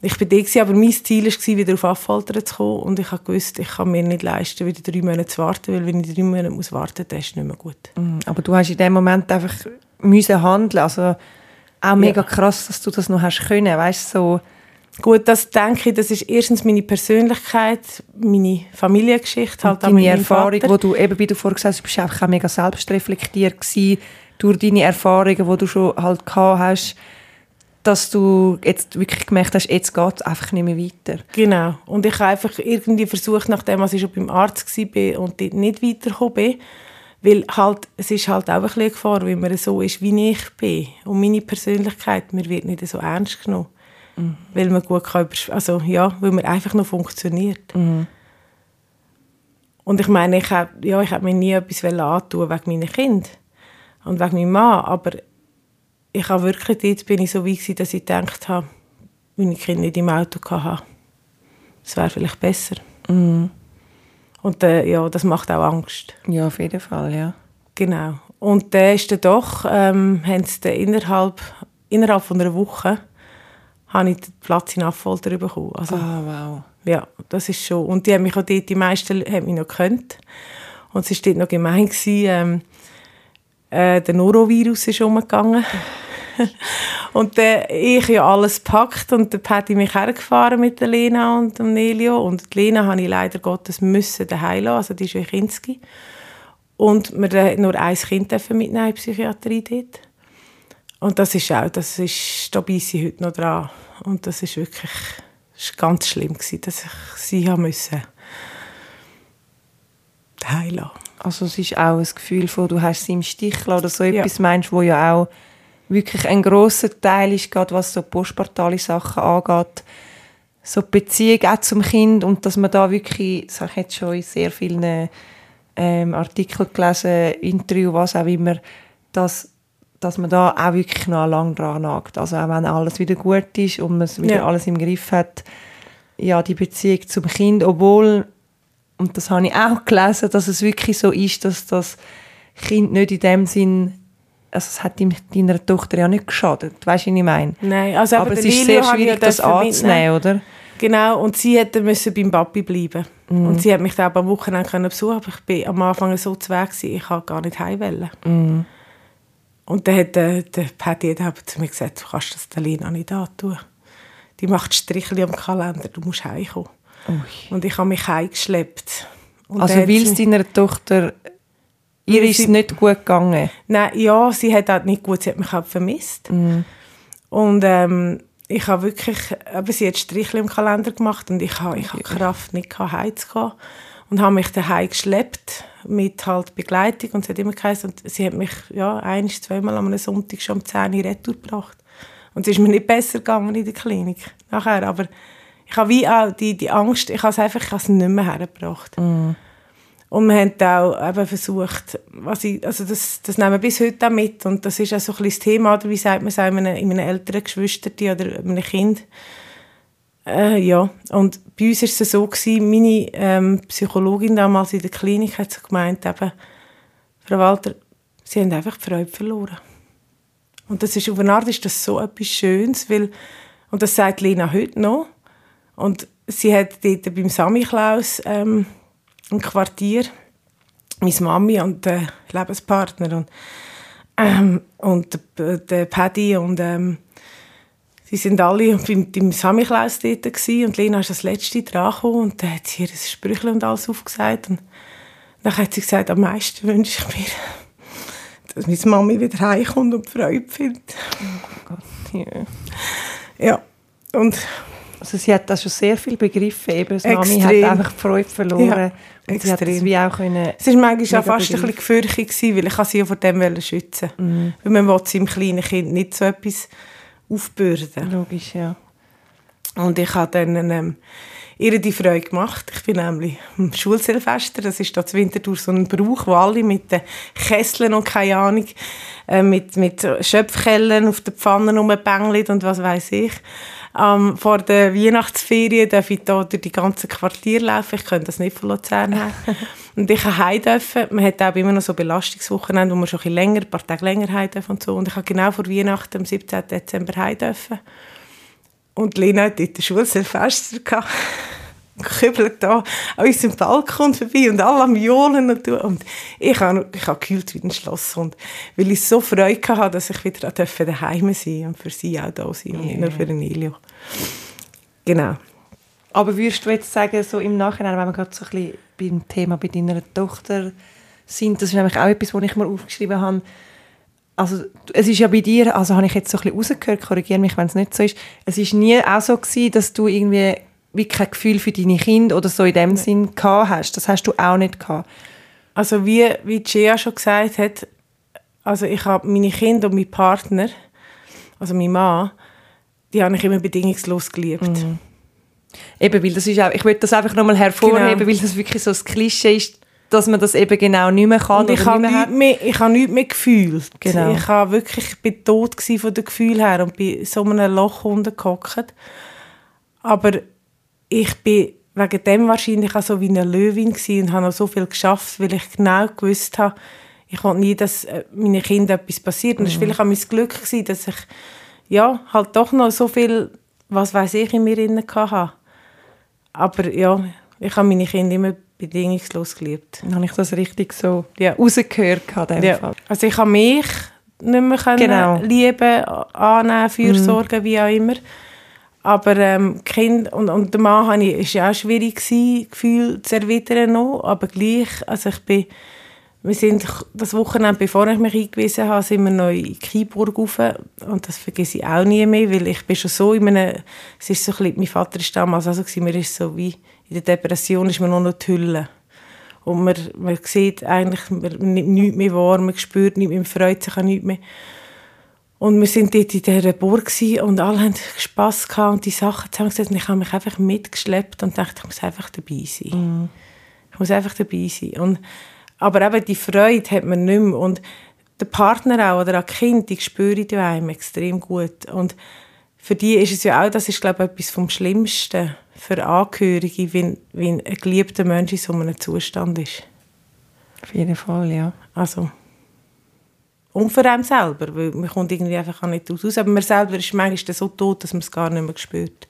ich bin da, aber mein Ziel war, wieder auf Affalter zu kommen. Und ich wusste, ich kann mir nicht leisten, wieder drei Monate zu warten, weil wenn ich drei Monate muss warten muss, dann ist es nicht mehr gut. Mhm, aber du hast in dem Moment einfach müssen handeln. Also auch mega ja. krass, dass du das noch hast können, weißt so. Gut, das denke ich, das ist erstens meine Persönlichkeit, meine Familiengeschichte, halt deine Erfahrung, Vater. wo du eben, wie du vorhin gesagt hast, bist einfach auch mega selbstreflektiert gewesen, durch deine Erfahrungen, die du schon halt gehabt hast, dass du jetzt wirklich gemerkt hast, jetzt geht es einfach nicht mehr weiter. Genau. Und ich habe einfach irgendwie versucht, nachdem ich schon beim Arzt war und dort nicht weitergekommen bin, weil halt, es ist halt auch ein bisschen Gefahr, wenn man so ist, wie ich bin. Und meine Persönlichkeit, mir wird nicht so ernst genommen. Mhm. Weil man gut kann, also ja, weil man einfach noch funktioniert. Mhm. Und ich meine, ich habe ja, ich hab mir nie etwas antun wegen meiner Kind und wegen meinem Mann, aber ich habe wirklich, dort bin ich so weit dass ich gedacht habe, meine Kinder nicht im Auto hatte, es wäre vielleicht besser. Mhm. Und äh, ja, das macht auch Angst. Ja, auf jeden Fall, ja. Genau. Und dann ist dann doch, ähm, haben sie innerhalb, innerhalb von einer Woche habe ich den Platz in Affolter bekommen. Also, oh, wow. Ja, das ist schon. Und die haben mich auch dort, die meisten haben mich noch gekannt. Und es war dort noch gemein, gewesen, ähm, äh, der Norovirus ist umgegangen. [laughs] und dann ich ja alles gepackt und dann hat ich mich hergefahren mit der Lena und dem Nelio und die Lena habe ich leider Gottes müssen daheim lassen, also die ist Wichinski. Und wir nur ein Kind mitnehmen in die Psychiatrie dort. Und das ist auch, das ist, da bin ich heute noch dran. Und das ist wirklich das ist ganz schlimm gewesen, dass ich sie haben müssen heilen. Also es ist auch ein Gefühl von, du hast sie im Stich gelassen oder so etwas ja. meinst, wo ja auch wirklich ein großer Teil ist, gerade was so postpartale Sachen angeht, so die Beziehung auch zum Kind und dass man da wirklich, das habe ich jetzt schon in sehr vielen ähm, Artikeln gelesen, Interview, was auch immer, dass, dass man da auch wirklich noch lang dran nagt. Also auch wenn alles wieder gut ist und man wieder ja. alles im Griff hat, ja, die Beziehung zum Kind, obwohl, und das habe ich auch gelesen, dass es wirklich so ist, dass das Kind nicht in dem Sinn also es hat deiner Tochter ja nicht geschadet, weißt du, was ich meine? Nein, also aber, aber es ist sehr schwierig, das anzunehmen, oder? Genau, und sie hätte müssen beim Papi bleiben. Mm. Und sie hat mich dann am Wochenende können besuchen, aber ich bin am Anfang so zu Weg ich kann gar nicht heim mm. Und dann hat der, der Patty zu mir gesagt, du kannst das der Lena nicht antun. Die macht Strichli am Kalender, du musst heimkommen. Ui. Und ich habe mich heimgeschleppt. Und also weil es deiner Tochter Ihr ist es nicht gut gegangen? Nein, ja, sie hat auch nicht gut, sie hat mich auch vermisst. Mm. Und ähm, ich habe wirklich, eben, sie hat Strichel im Kalender gemacht und ich habe, ich habe Kraft nicht heimzugehen und habe mich daheim geschleppt mit halt Begleitung und sie hat immer geheißen, und sie hat mich ja ein, zweimal am Sonntag schon um 10 Uhr retour gebracht. Und es ist mir nicht besser gegangen in der Klinik nachher, aber ich habe wie auch die, die Angst, ich habe es einfach ich habe es nicht mehr hergebracht. Mm. Und wir haben auch eben versucht, was ich, also das, das nehmen wir bis heute auch mit und das ist auch so ein das Thema, oder wie sagt man es einem, in einem älteren Geschwister oder einem Kind. Äh, ja, und bei uns war es so, gewesen, meine ähm, Psychologin damals in der Klinik hat so gemeint, eben, Frau Walter, Sie haben einfach die Freude verloren. Und das ist, auf eine Art ist das so etwas Schönes, weil, und das sagt Lena heute noch, und sie hat dort beim Sammy Klaus ähm, ein Quartier, meine Mami und der Lebenspartner und, ähm, und der, der Paddy und ähm, sie sind alle beim, beim Sammy Klaus dort und Lena ist das letzte dran gekommen, und dann hat sie ihr das Sprüchlein und alles aufgesagt und dann hat sie gesagt, am meisten wünsche ich mir, dass meine Mami wieder heimkommt und Freude findet. Oh Gott, yeah. Ja, und also sie hat das schon sehr viel begriffen. Eben, Mami hat einfach die Freude verloren. Ja, und sie hat das wie auch können Es war manchmal auch fast ein bisschen gefürchtet, weil ich sie ja vor dem schützen mhm. Weil man will seinem kleinen Kind nicht so etwas aufbürden. Logisch, ja. Und ich habe dann ähm, ihr die Freude gemacht. Ich bin nämlich im Schulsilvester, das ist da zu Winterthur so ein Brauch, wo alle mit den Kesseln und keine Ahnung, äh, mit, mit Schöpfkellen auf den Pfannen rumbängeln und was weiß ich. Ähm, vor der Weihnachtsferien darf ich hier durch die ganze Quartier laufen. Ich könnte das nicht von Luzern her. [laughs] und ich durfte heim dürfen. Man hat auch immer noch so Belastungswochenende, wo man schon ein bisschen länger, ein paar Tage länger heim dürfen und so. Und ich habe genau vor Weihnachten am 17. Dezember heim dürfen. Und Lena hat dort ein Schulsilvester gehabt. Kübelt da an unserem Balkon vorbei und alle am Johlen und, und ich habe ich habe gekühlt wie ein Schlosshund, weil ich so Freude hatte, dass ich wieder daheim sein und für sie auch da sein und nicht nur für den Elio. Genau. Aber würdest du jetzt sagen, so im Nachhinein, wenn wir gerade so ein bisschen beim Thema bei deiner Tochter sind, das ist nämlich auch etwas, was ich mir aufgeschrieben habe, also es ist ja bei dir, also habe ich jetzt so ein bisschen rausgehört, korrigiere mich, wenn es nicht so ist, es ist nie auch so gewesen, dass du irgendwie wie kein Gefühl für deine Kinder oder so in dem Sinn gehabt hast. Das hast du auch nicht gehabt. Also wie, wie Gia schon gesagt hat, also ich habe meine Kinder und meinen Partner, also mein Mann, die habe ich immer bedingungslos geliebt. Mhm. Eben, weil das ist auch, ich würde das einfach nochmal hervorheben, genau. weil das wirklich so das Klischee ist, dass man das eben genau nicht mehr kann und ich habe nichts mehr, ich habe nichts mehr gefühlt. Genau. Ich habe wirklich, ich bin tot von den Gefühlen her und bin so in einem Loch untergehockt. Aber ich bin wegen dem wahrscheinlich auch so wie eine Löwin und habe noch so viel geschafft, weil ich genau gewusst habe, ich wollte nie, dass äh, meinen Kindern etwas passiert. Und es war mhm. vielleicht auch mein Glück, gewesen, dass ich ja, halt doch noch so viel, was weiß ich, in mir drin hatte. Aber ja, ich habe meine Kinder immer bedingungslos geliebt. Dann habe ich das richtig so ja. rausgehört. Ja. Also ich habe mich nicht mehr genau. lieben, annehmen, fürsorgen, mhm. wie auch immer. Aber ähm, Kind und, und der Mann war ja auch schwierig, gewesen, Gefühl zu erwidern noch, aber gleich, also ich bin, wir sind das Wochenende, bevor ich mich eingewiesen habe, sind wir noch in Kieburg rauf und das vergesse ich auch nie mehr, weil ich bin schon so in einem, es ist so ein bisschen, mein Vater ist damals also gewesen, mir ist so wie, in der Depression ist man nur noch die Hülle. Und man, man sieht eigentlich man nimmt nichts mehr wahr, man spürt nichts mehr, man freut sich an nichts mehr. Und wir sind dort in dieser Burg und alle haben Spass gehabt und die Sachen zusammengesetzt. Und ich habe mich einfach mitgeschleppt und dachte, ich muss einfach dabei sein. Mm. Ich muss einfach dabei sein. Und, aber eben die Freude hat man nicht mehr. Und der Partner auch oder auch die Kinder, die spüren die einem extrem gut. Und für die ist es ja auch, das ist glaube ich etwas vom Schlimmsten für Angehörige, wenn, wenn ein geliebter Mensch in so einem Zustand ist. Auf jeden Fall, ja. Also, und für einen selber, weil man kommt irgendwie einfach auch nicht raus. Aber man selber ist manchmal so tot, dass man es gar nicht mehr spürt.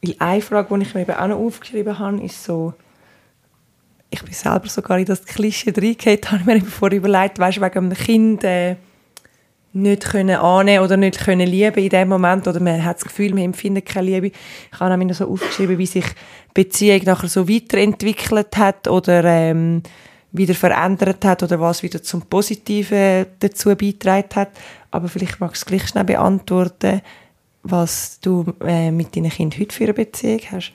Weil eine Frage, die ich mir eben auch noch aufgeschrieben habe, ist so, ich bin selber sogar in das Klischee reingehauen, [laughs] habe ich mir vorher überlegt, weißt wegen einem Kind äh, nicht können annehmen oder nicht können lieben in dem Moment oder man hat das Gefühl, man empfindet keine Liebe. Ich habe mir so aufgeschrieben, wie sich Beziehung nachher so weiterentwickelt hat oder ähm, wieder verändert hat oder was wieder zum Positiven dazu beigetragen hat. Aber vielleicht magst du gleich schnell beantworten, was du äh, mit deinen Kindern heute für eine Beziehung hast.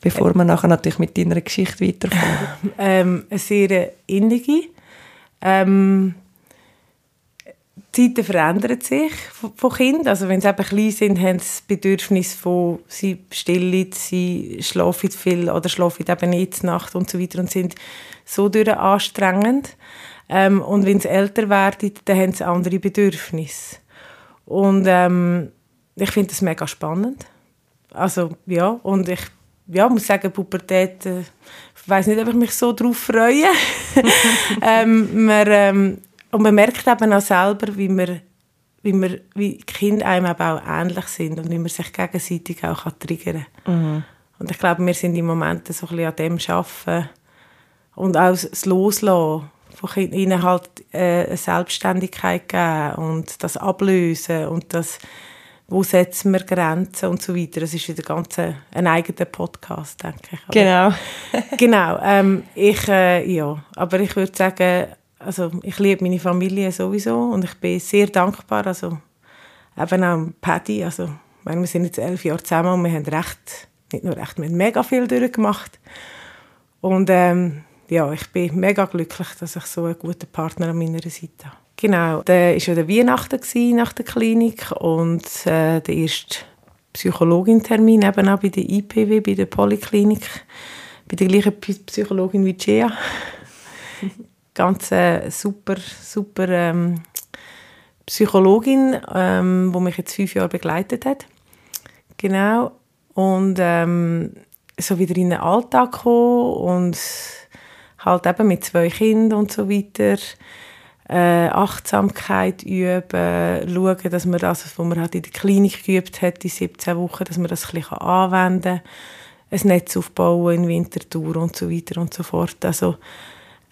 Bevor wir nachher natürlich mit deiner Geschichte weiterfahren. [laughs] ähm, eine sehr innige. Ähm, die Zeiten verändern sich von Kindern. Also wenn sie eben klein sind, haben sie das Bedürfnis von, sie stillen, sie schlafen viel oder schlafen eben nicht Nacht und so weiter und sind so durch anstrengend. Ähm, und wenn sie älter werden, dann haben sie andere Bedürfnisse. Und ähm, ich finde das mega spannend. Also ja, und ich ja, muss sagen, Pubertät, äh, ich weiß nicht, ob ich mich so darauf freue. [laughs] [laughs] ähm, wir, ähm, und man merkt eben auch selber, wie wir wie, wir, wie Kinder einem eben auch ähnlich sind und wie man sich gegenseitig auch triggern kann. Mhm. Und ich glaube, wir sind im Moment so ein bisschen an dem Arbeiten und auch das Loslassen von ihnen halt äh, eine Selbstständigkeit geben und das Ablösen und das wo setzen wir Grenzen und so weiter. Das ist wieder ganz ein, ein eigener Podcast, denke ich. Aber, genau. [laughs] [laughs] genau. Ähm, ich, äh, ja, aber ich würde sagen, also ich liebe meine Familie sowieso und ich bin sehr dankbar, also eben auch Paddy, also meine, wir sind jetzt elf Jahre zusammen und wir haben recht, nicht nur recht, wir haben mega viel durchgemacht und ähm, ja, ich bin mega glücklich, dass ich so einen guten Partner an meiner Seite habe. Genau, da war ja der Weihnachten nach der Klinik und äh, der erste Psychologin-Termin eben auch bei der IPW, bei der Polyklinik, bei der gleichen Psychologin wie Gia [laughs] ganz äh, super, super ähm, Psychologin, ähm, die mich jetzt fünf Jahre begleitet hat. Genau. Und ähm, so wieder in den Alltag kommen und halt eben mit zwei Kindern und so weiter. Äh, Achtsamkeit üben, schauen, dass man das, was man halt in der Klinik geübt hat, in 17 Wochen, dass man das ein bisschen anwenden kann. Ein Netz aufbauen in Winterthur und so weiter und so fort. Also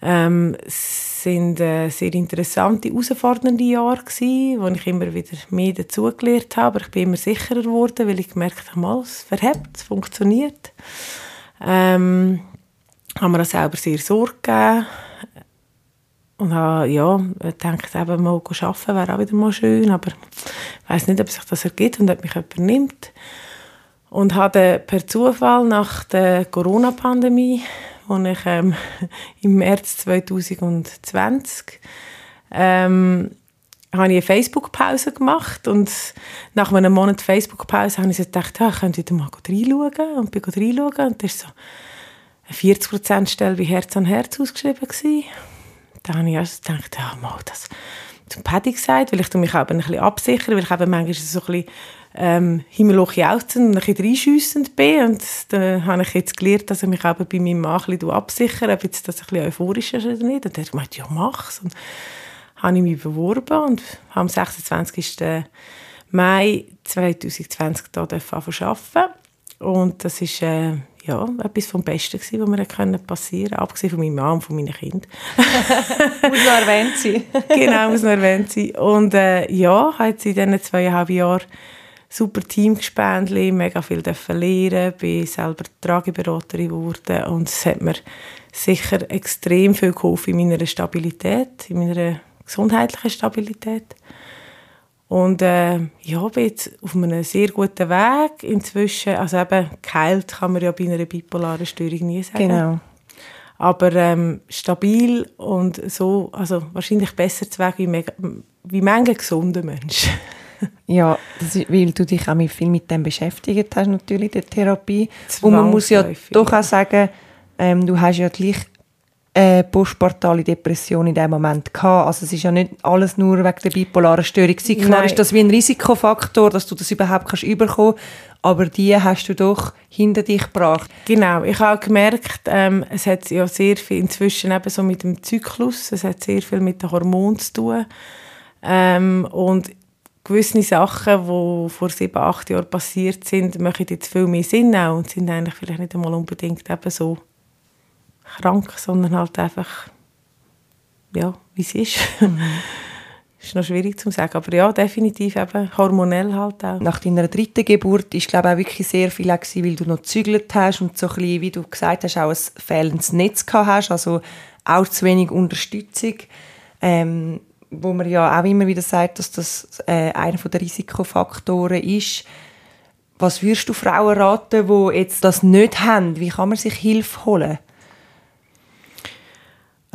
ähm, sind äh, sehr interessante, herausfordernde Jahre gewesen, wo ich immer wieder mehr dazugelernt habe. Aber ich bin immer sicherer geworden, weil ich gemerkt habe, mal, es verhebt, es funktioniert. Ähm, habe mir auch selber sehr Sorge gegeben. Und habe, ja, gedacht, eben mal arbeiten wäre auch wieder mal schön, aber ich weiß nicht, ob sich das ergibt und ob mich jemand nimmt. Und habe per Zufall nach der Corona-Pandemie als ich ähm, [laughs] im März 2020 ähm, habe ich eine Facebook-Pause gemacht und nach einem Monat Facebook-Pause habe ich so gedacht, ja, ich könnte wieder mal reinschauen und bin reinschauen und da war so eine 40%-Stelle bei Herz an Herz ausgeschrieben. Gewesen. Da habe ich also gedacht, ja, mal das zum Paddy gesagt, weil ich mich auch ein bisschen absichere, weil ich eben manchmal so ein bisschen ähm, und ein bisschen reinschiessend bin. Und da habe ich jetzt gelernt, dass ich mich eben bei meinem Mann ein bisschen absichere, ob jetzt das ein bisschen euphorisch ist oder nicht. Und er hat gemeint, ja, mach's. Und habe ich mich beworben und habe am 26. Mai 2020 hier arbeiten Und das ist äh, ja, etwas vom Besten gewesen, was mir passieren konnte, abgesehen von meinem Mann und von meinen Kindern. [laughs] muss noch erwähnt sein. [laughs] genau, muss noch erwähnt sein. Und äh, ja, habe jetzt in diesen zweieinhalb Jahren super Teamgespendli, mega viel lernen, bin selber Trageberaterin geworden und es hat mir sicher extrem viel geholfen in meiner Stabilität, in meiner gesundheitlichen Stabilität. Und äh, ja, bin jetzt auf einem sehr guten Weg inzwischen. Also eben, geheilt kann man ja bei einer bipolaren Störung nie sagen. Genau. Aber ähm, stabil und so, also wahrscheinlich besser zu Weg wie, mega, wie manche gesunde Menschen. [laughs] ja, ist, weil du dich auch viel mit dem beschäftigt hast, natürlich, der Therapie. Und man muss ja doch auch sagen, ähm, du hast ja gleich eine postpartale Depression in dem Moment gehabt. Also es ist ja nicht alles nur wegen der bipolaren Störung. Klar Nein. ist das wie ein Risikofaktor, dass du das überhaupt kannst überkommen aber die hast du doch hinter dich gebracht. Genau, ich habe gemerkt, ähm, es hat ja sehr viel inzwischen eben so mit dem Zyklus, es hat sehr viel mit den Hormonen zu tun ähm, und gewisse Sachen, die vor sieben, acht Jahren passiert sind, machen jetzt viel mehr Sinn auch und sind eigentlich vielleicht nicht einmal unbedingt eben so krank, sondern halt einfach, ja, wie es ist. Mhm. [laughs] ist noch schwierig zu sagen, aber ja, definitiv eben hormonell halt auch. Nach deiner dritten Geburt ist glaube auch wirklich sehr viel gewesen, weil du noch gezügelt hast und so ein bisschen, wie du gesagt hast, auch ein fehlendes Netz gehabt hast, also auch zu wenig Unterstützung. Ähm, wo man ja auch immer wieder sagt, dass das äh, einer der Risikofaktoren ist. Was würdest du Frauen raten, die jetzt das nicht haben? Wie kann man sich Hilfe holen?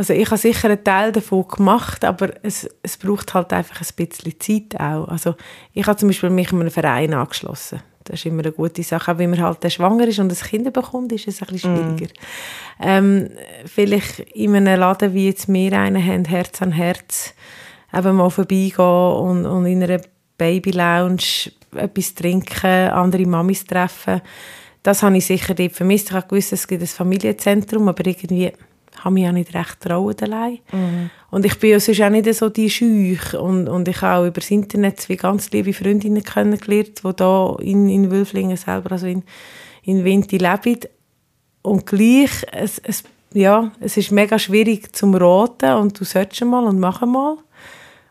Also ich habe sicher einen Teil davon gemacht, aber es, es braucht halt einfach ein bisschen Zeit auch. Also ich habe zum Beispiel mich in einem Verein angeschlossen. Das ist immer eine gute Sache. Auch wenn man halt schwanger ist und ein Kind bekommt, ist es ein bisschen mhm. schwieriger. Mm. Ähm, vielleicht in einem Laden, wie jetzt wir einen haben, Herz an Herz, eben mal vorbeigehen und, und in einer Baby-Lounge etwas trinken, andere Mamis treffen. Das habe ich sicher dort vermisst. Ich habe gewusst, es gibt ein Familienzentrum, aber irgendwie habe mich auch nicht recht trauen allein. Mhm. Und ich bin ja sonst auch nicht so die Scheuch. Und, und ich habe auch über das Internet zwei ganz liebe Freundinnen kennengelernt, die da in, in Wülflingen selber, also in, in Winti leben. Und gleich, es, es, ja, es ist mega schwierig zum Raten und du sollst mal und mach mal.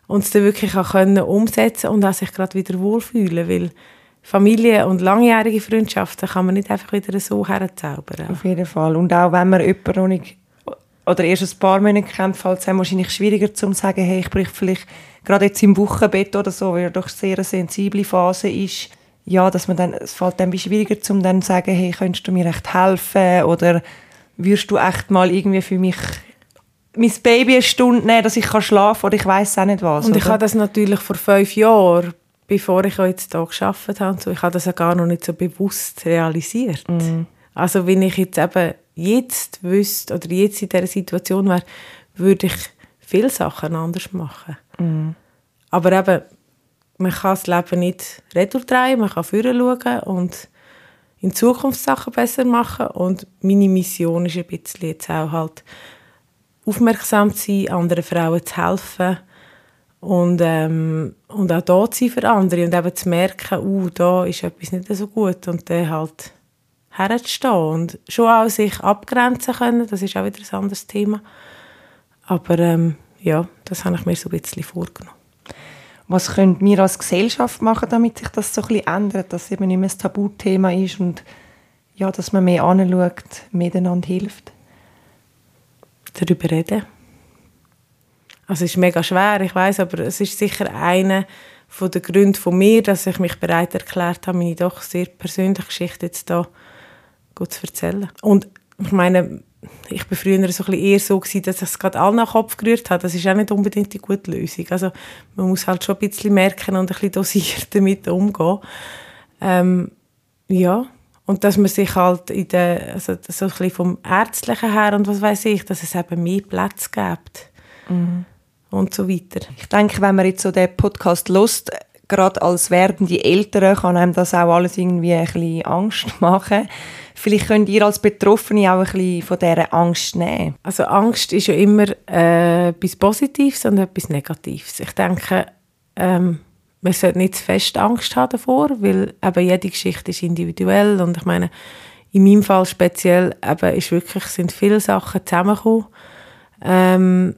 Und es dann wirklich auch können umsetzen und auch sich gerade wieder wohlfühlen, weil Familie und langjährige Freundschaften kann man nicht einfach wieder so herzaubern. Auf jeden Fall. Und auch wenn man jemanden noch nicht oder erst ein paar Monate kennt, fällt es einem wahrscheinlich schwieriger zu sagen, hey, ich brauche vielleicht gerade jetzt im Wochenbett oder so, weil ja doch sehr eine sensible Phase ist, ja, dass man dann, es fällt dann schwieriger zu dann sagen, hey, könntest du mir echt helfen oder würdest du echt mal irgendwie für mich mein Baby eine Stunde nehmen, dass ich kann schlafen oder ich weiß auch nicht was. Und ich oder? habe das natürlich vor fünf Jahren, bevor ich jetzt hier gearbeitet habe, so, ich habe das ja gar noch nicht so bewusst realisiert. Mm. Also wenn ich jetzt eben jetzt wüsste oder jetzt in dieser Situation wäre, würde ich viele Sachen anders machen. Mm. Aber eben, man kann das Leben nicht retour drehen, man kann vorher schauen und in Zukunft Sachen besser machen und meine Mission ist ein bisschen jetzt auch halt aufmerksam zu sein, anderen Frauen zu helfen und, ähm, und auch da zu sein für andere und eben zu merken, uh, da ist etwas nicht so gut und dann halt herzustehen und schon auch sich abgrenzen können, das ist auch wieder ein anderes Thema. Aber ähm, ja, das habe ich mir so ein bisschen vorgenommen. Was können wir als Gesellschaft machen, damit sich das so ein bisschen ändert, dass es eben nicht mehr ein Tabuthema ist und ja, dass man mehr anschaut, miteinander hilft? Darüber reden. Also es ist mega schwer, ich weiß, aber es ist sicher einer von den Gründen von mir, dass ich mich bereit erklärt habe, meine doch sehr persönliche Geschichte jetzt hier gut zu erzählen. Und ich meine, ich war früher so ein bisschen eher so, gewesen, dass ich es gerade allen nach Kopf gerührt habe. Das ist auch nicht unbedingt die gute Lösung. Also man muss halt schon ein bisschen merken und ein bisschen dosiert [laughs] damit umgehen. Ähm, ja, und dass man sich halt in der, also so ein bisschen vom Ärztlichen her und was weiß ich, dass es eben mehr Platz gibt. Mhm. Und so weiter. Ich denke, wenn man jetzt so den Podcast lust, gerade als werdende Eltern kann einem das auch alles irgendwie ein bisschen Angst [laughs] machen. Vielleicht könnt ihr als Betroffene auch ein bisschen von dieser Angst nehmen. Also Angst ist ja immer äh, etwas Positives und etwas Negatives. Ich denke, ähm, man sollte nicht zu fest Angst haben davor, weil eben jede Geschichte ist individuell und ich meine, in meinem Fall speziell eben ist wirklich, sind viele Sachen zusammengekommen. Ähm,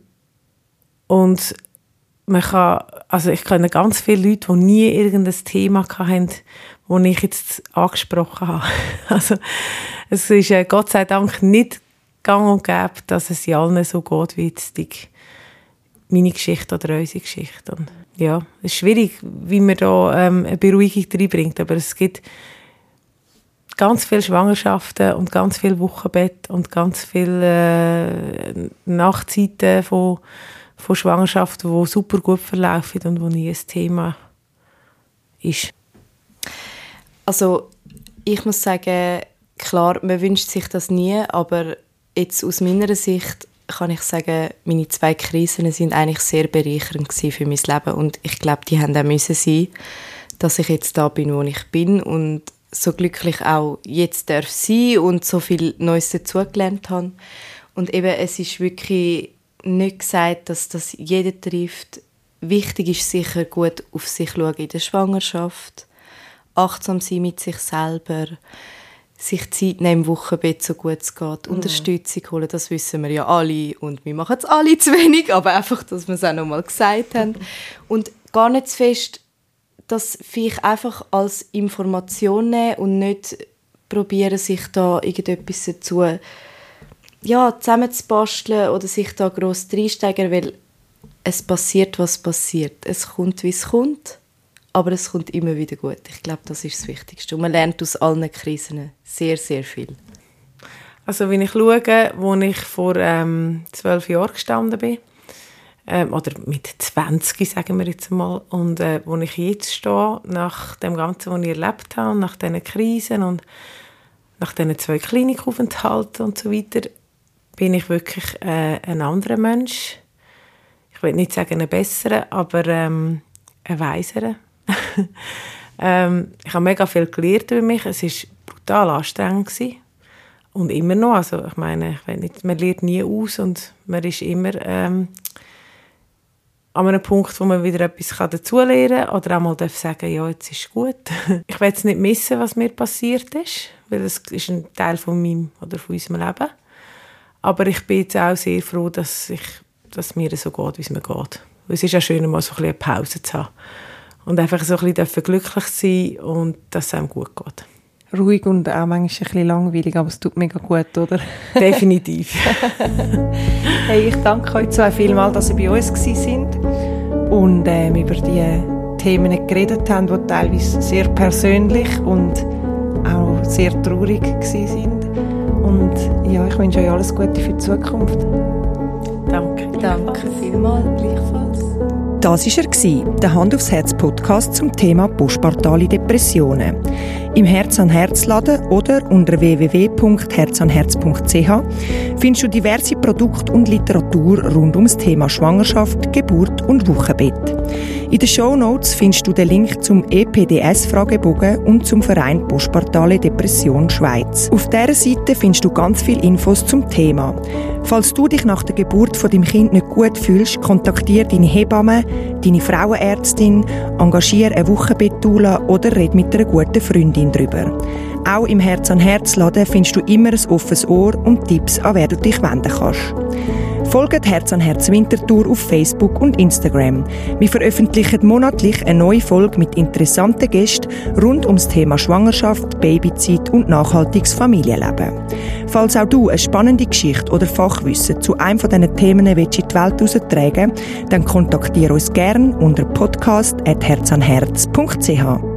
und man kann, also ich kenne ganz viele Leute, die nie irgendein Thema hatten, das ich jetzt angesprochen habe. [laughs] Also es ist äh, Gott sei Dank nicht gang und gäbe, dass es in allen so geht wie jetzt die, meine Geschichte oder unsere Geschichte. Und ja, es ist schwierig, wie man da ähm, eine Beruhigung reinbringt, aber es gibt ganz viele Schwangerschaften und ganz viel Wochenbett und ganz viele äh, Nachtzeiten von von Schwangerschaften, die super gut verlaufen und wo nie ein Thema ist? Also ich muss sagen, klar, man wünscht sich das nie, aber jetzt aus meiner Sicht kann ich sagen, meine zwei Krisen sind eigentlich sehr bereichernd für mein Leben und ich glaube, die haben auch müssen sein, dass ich jetzt da bin, wo ich bin und so glücklich auch jetzt darf sein und so viel Neues dazugelernt habe. Und eben, es ist wirklich nicht gesagt, dass das jeder trifft. Wichtig ist sicher gut auf sich schauen in der Schwangerschaft, achtsam sein mit sich selber, sich Zeit nehmen im Wochenbett, so gut es geht, mhm. Unterstützung holen, das wissen wir ja alle und wir machen es alle zu wenig, [laughs] aber einfach, dass wir es auch noch mal gesagt haben. Und gar nicht zu fest, das vielleicht einfach als Information nehmen und nicht probieren, sich da irgendetwas dazu ja, zusammenzubasteln oder sich da gross reinsteigen, weil es passiert, was passiert. Es kommt, wie es kommt, aber es kommt immer wieder gut. Ich glaube, das ist das Wichtigste. Und man lernt aus allen Krisen sehr, sehr viel. Also wenn ich schaue, wo ich vor ähm, zwölf Jahren gestanden bin, ähm, oder mit 20, sagen wir jetzt mal, und äh, wo ich jetzt stehe, nach dem Ganzen, was ich erlebt habe, nach diesen Krisen und nach diesen zwei Klinikaufenthalten und so weiter, bin ich wirklich äh, ein anderer Mensch. Ich will nicht sagen ein besserer, aber ähm, ein weiserer. [laughs] ähm, ich habe mega viel gelernt über mich. Es war brutal anstrengend. Gewesen. Und immer noch, also ich meine, ich nicht, man lernt nie aus und man ist immer ähm, an einem Punkt, wo man wieder etwas dazulernen kann oder auch mal darf sagen, ja, jetzt ist gut. [laughs] ich will jetzt nicht missen, was mir passiert ist, weil es ist ein Teil von meinem oder von unserem Leben. Aber ich bin jetzt auch sehr froh, dass, ich, dass mir so geht, wie es mir geht. es ist ja schön, mal so ein eine Pause zu haben und einfach so ein bisschen glücklich sein und dass es einem gut geht. Ruhig und auch manchmal ein bisschen langweilig, aber es tut mega gut, oder? [laughs] Definitiv. [laughs] hey, ich danke euch zwei vielmals, dass ihr bei uns sind und ähm, über die Themen geredet haben, die teilweise sehr persönlich und auch sehr traurig sind. Und ja, ich wünsche euch alles Gute für die Zukunft. Danke. Danke vielmals, gleichfalls. Das war er, der Hand aufs Herz Podcast zum Thema postpartale Depressionen. Im Herz an Herz Laden oder unter www.herzanherz.ch findest du diverse Produkte und Literatur rund ums Thema Schwangerschaft, Geburt und Wochenbett. In den Show Notes findest du den Link zum EPDS-Fragebogen und zum Verein Postpartale Depression Schweiz. Auf dieser Seite findest du ganz viele Infos zum Thema. Falls du dich nach der Geburt von deinem Kind nicht gut fühlst, kontaktiere deine Hebamme, deine Frauenärztin, engagiere eine Wochenbettula oder red mit einer guten Freundin darüber. Auch im Herz an Herz Laden findest du immer ein offenes Ohr und Tipps, an wer du dich wenden kannst. Folgt Herz an Herz Wintertour auf Facebook und Instagram. Wir veröffentlichen monatlich eine neue Folge mit interessanten Gästen rund ums Thema Schwangerschaft, Babyzeit und nachhaltiges Familienleben. Falls auch du eine spannende Geschichte oder Fachwissen zu einem von diesen Themen in die Welt heraustragen dann kontaktiere uns gerne unter podcast.herzanherz.ch.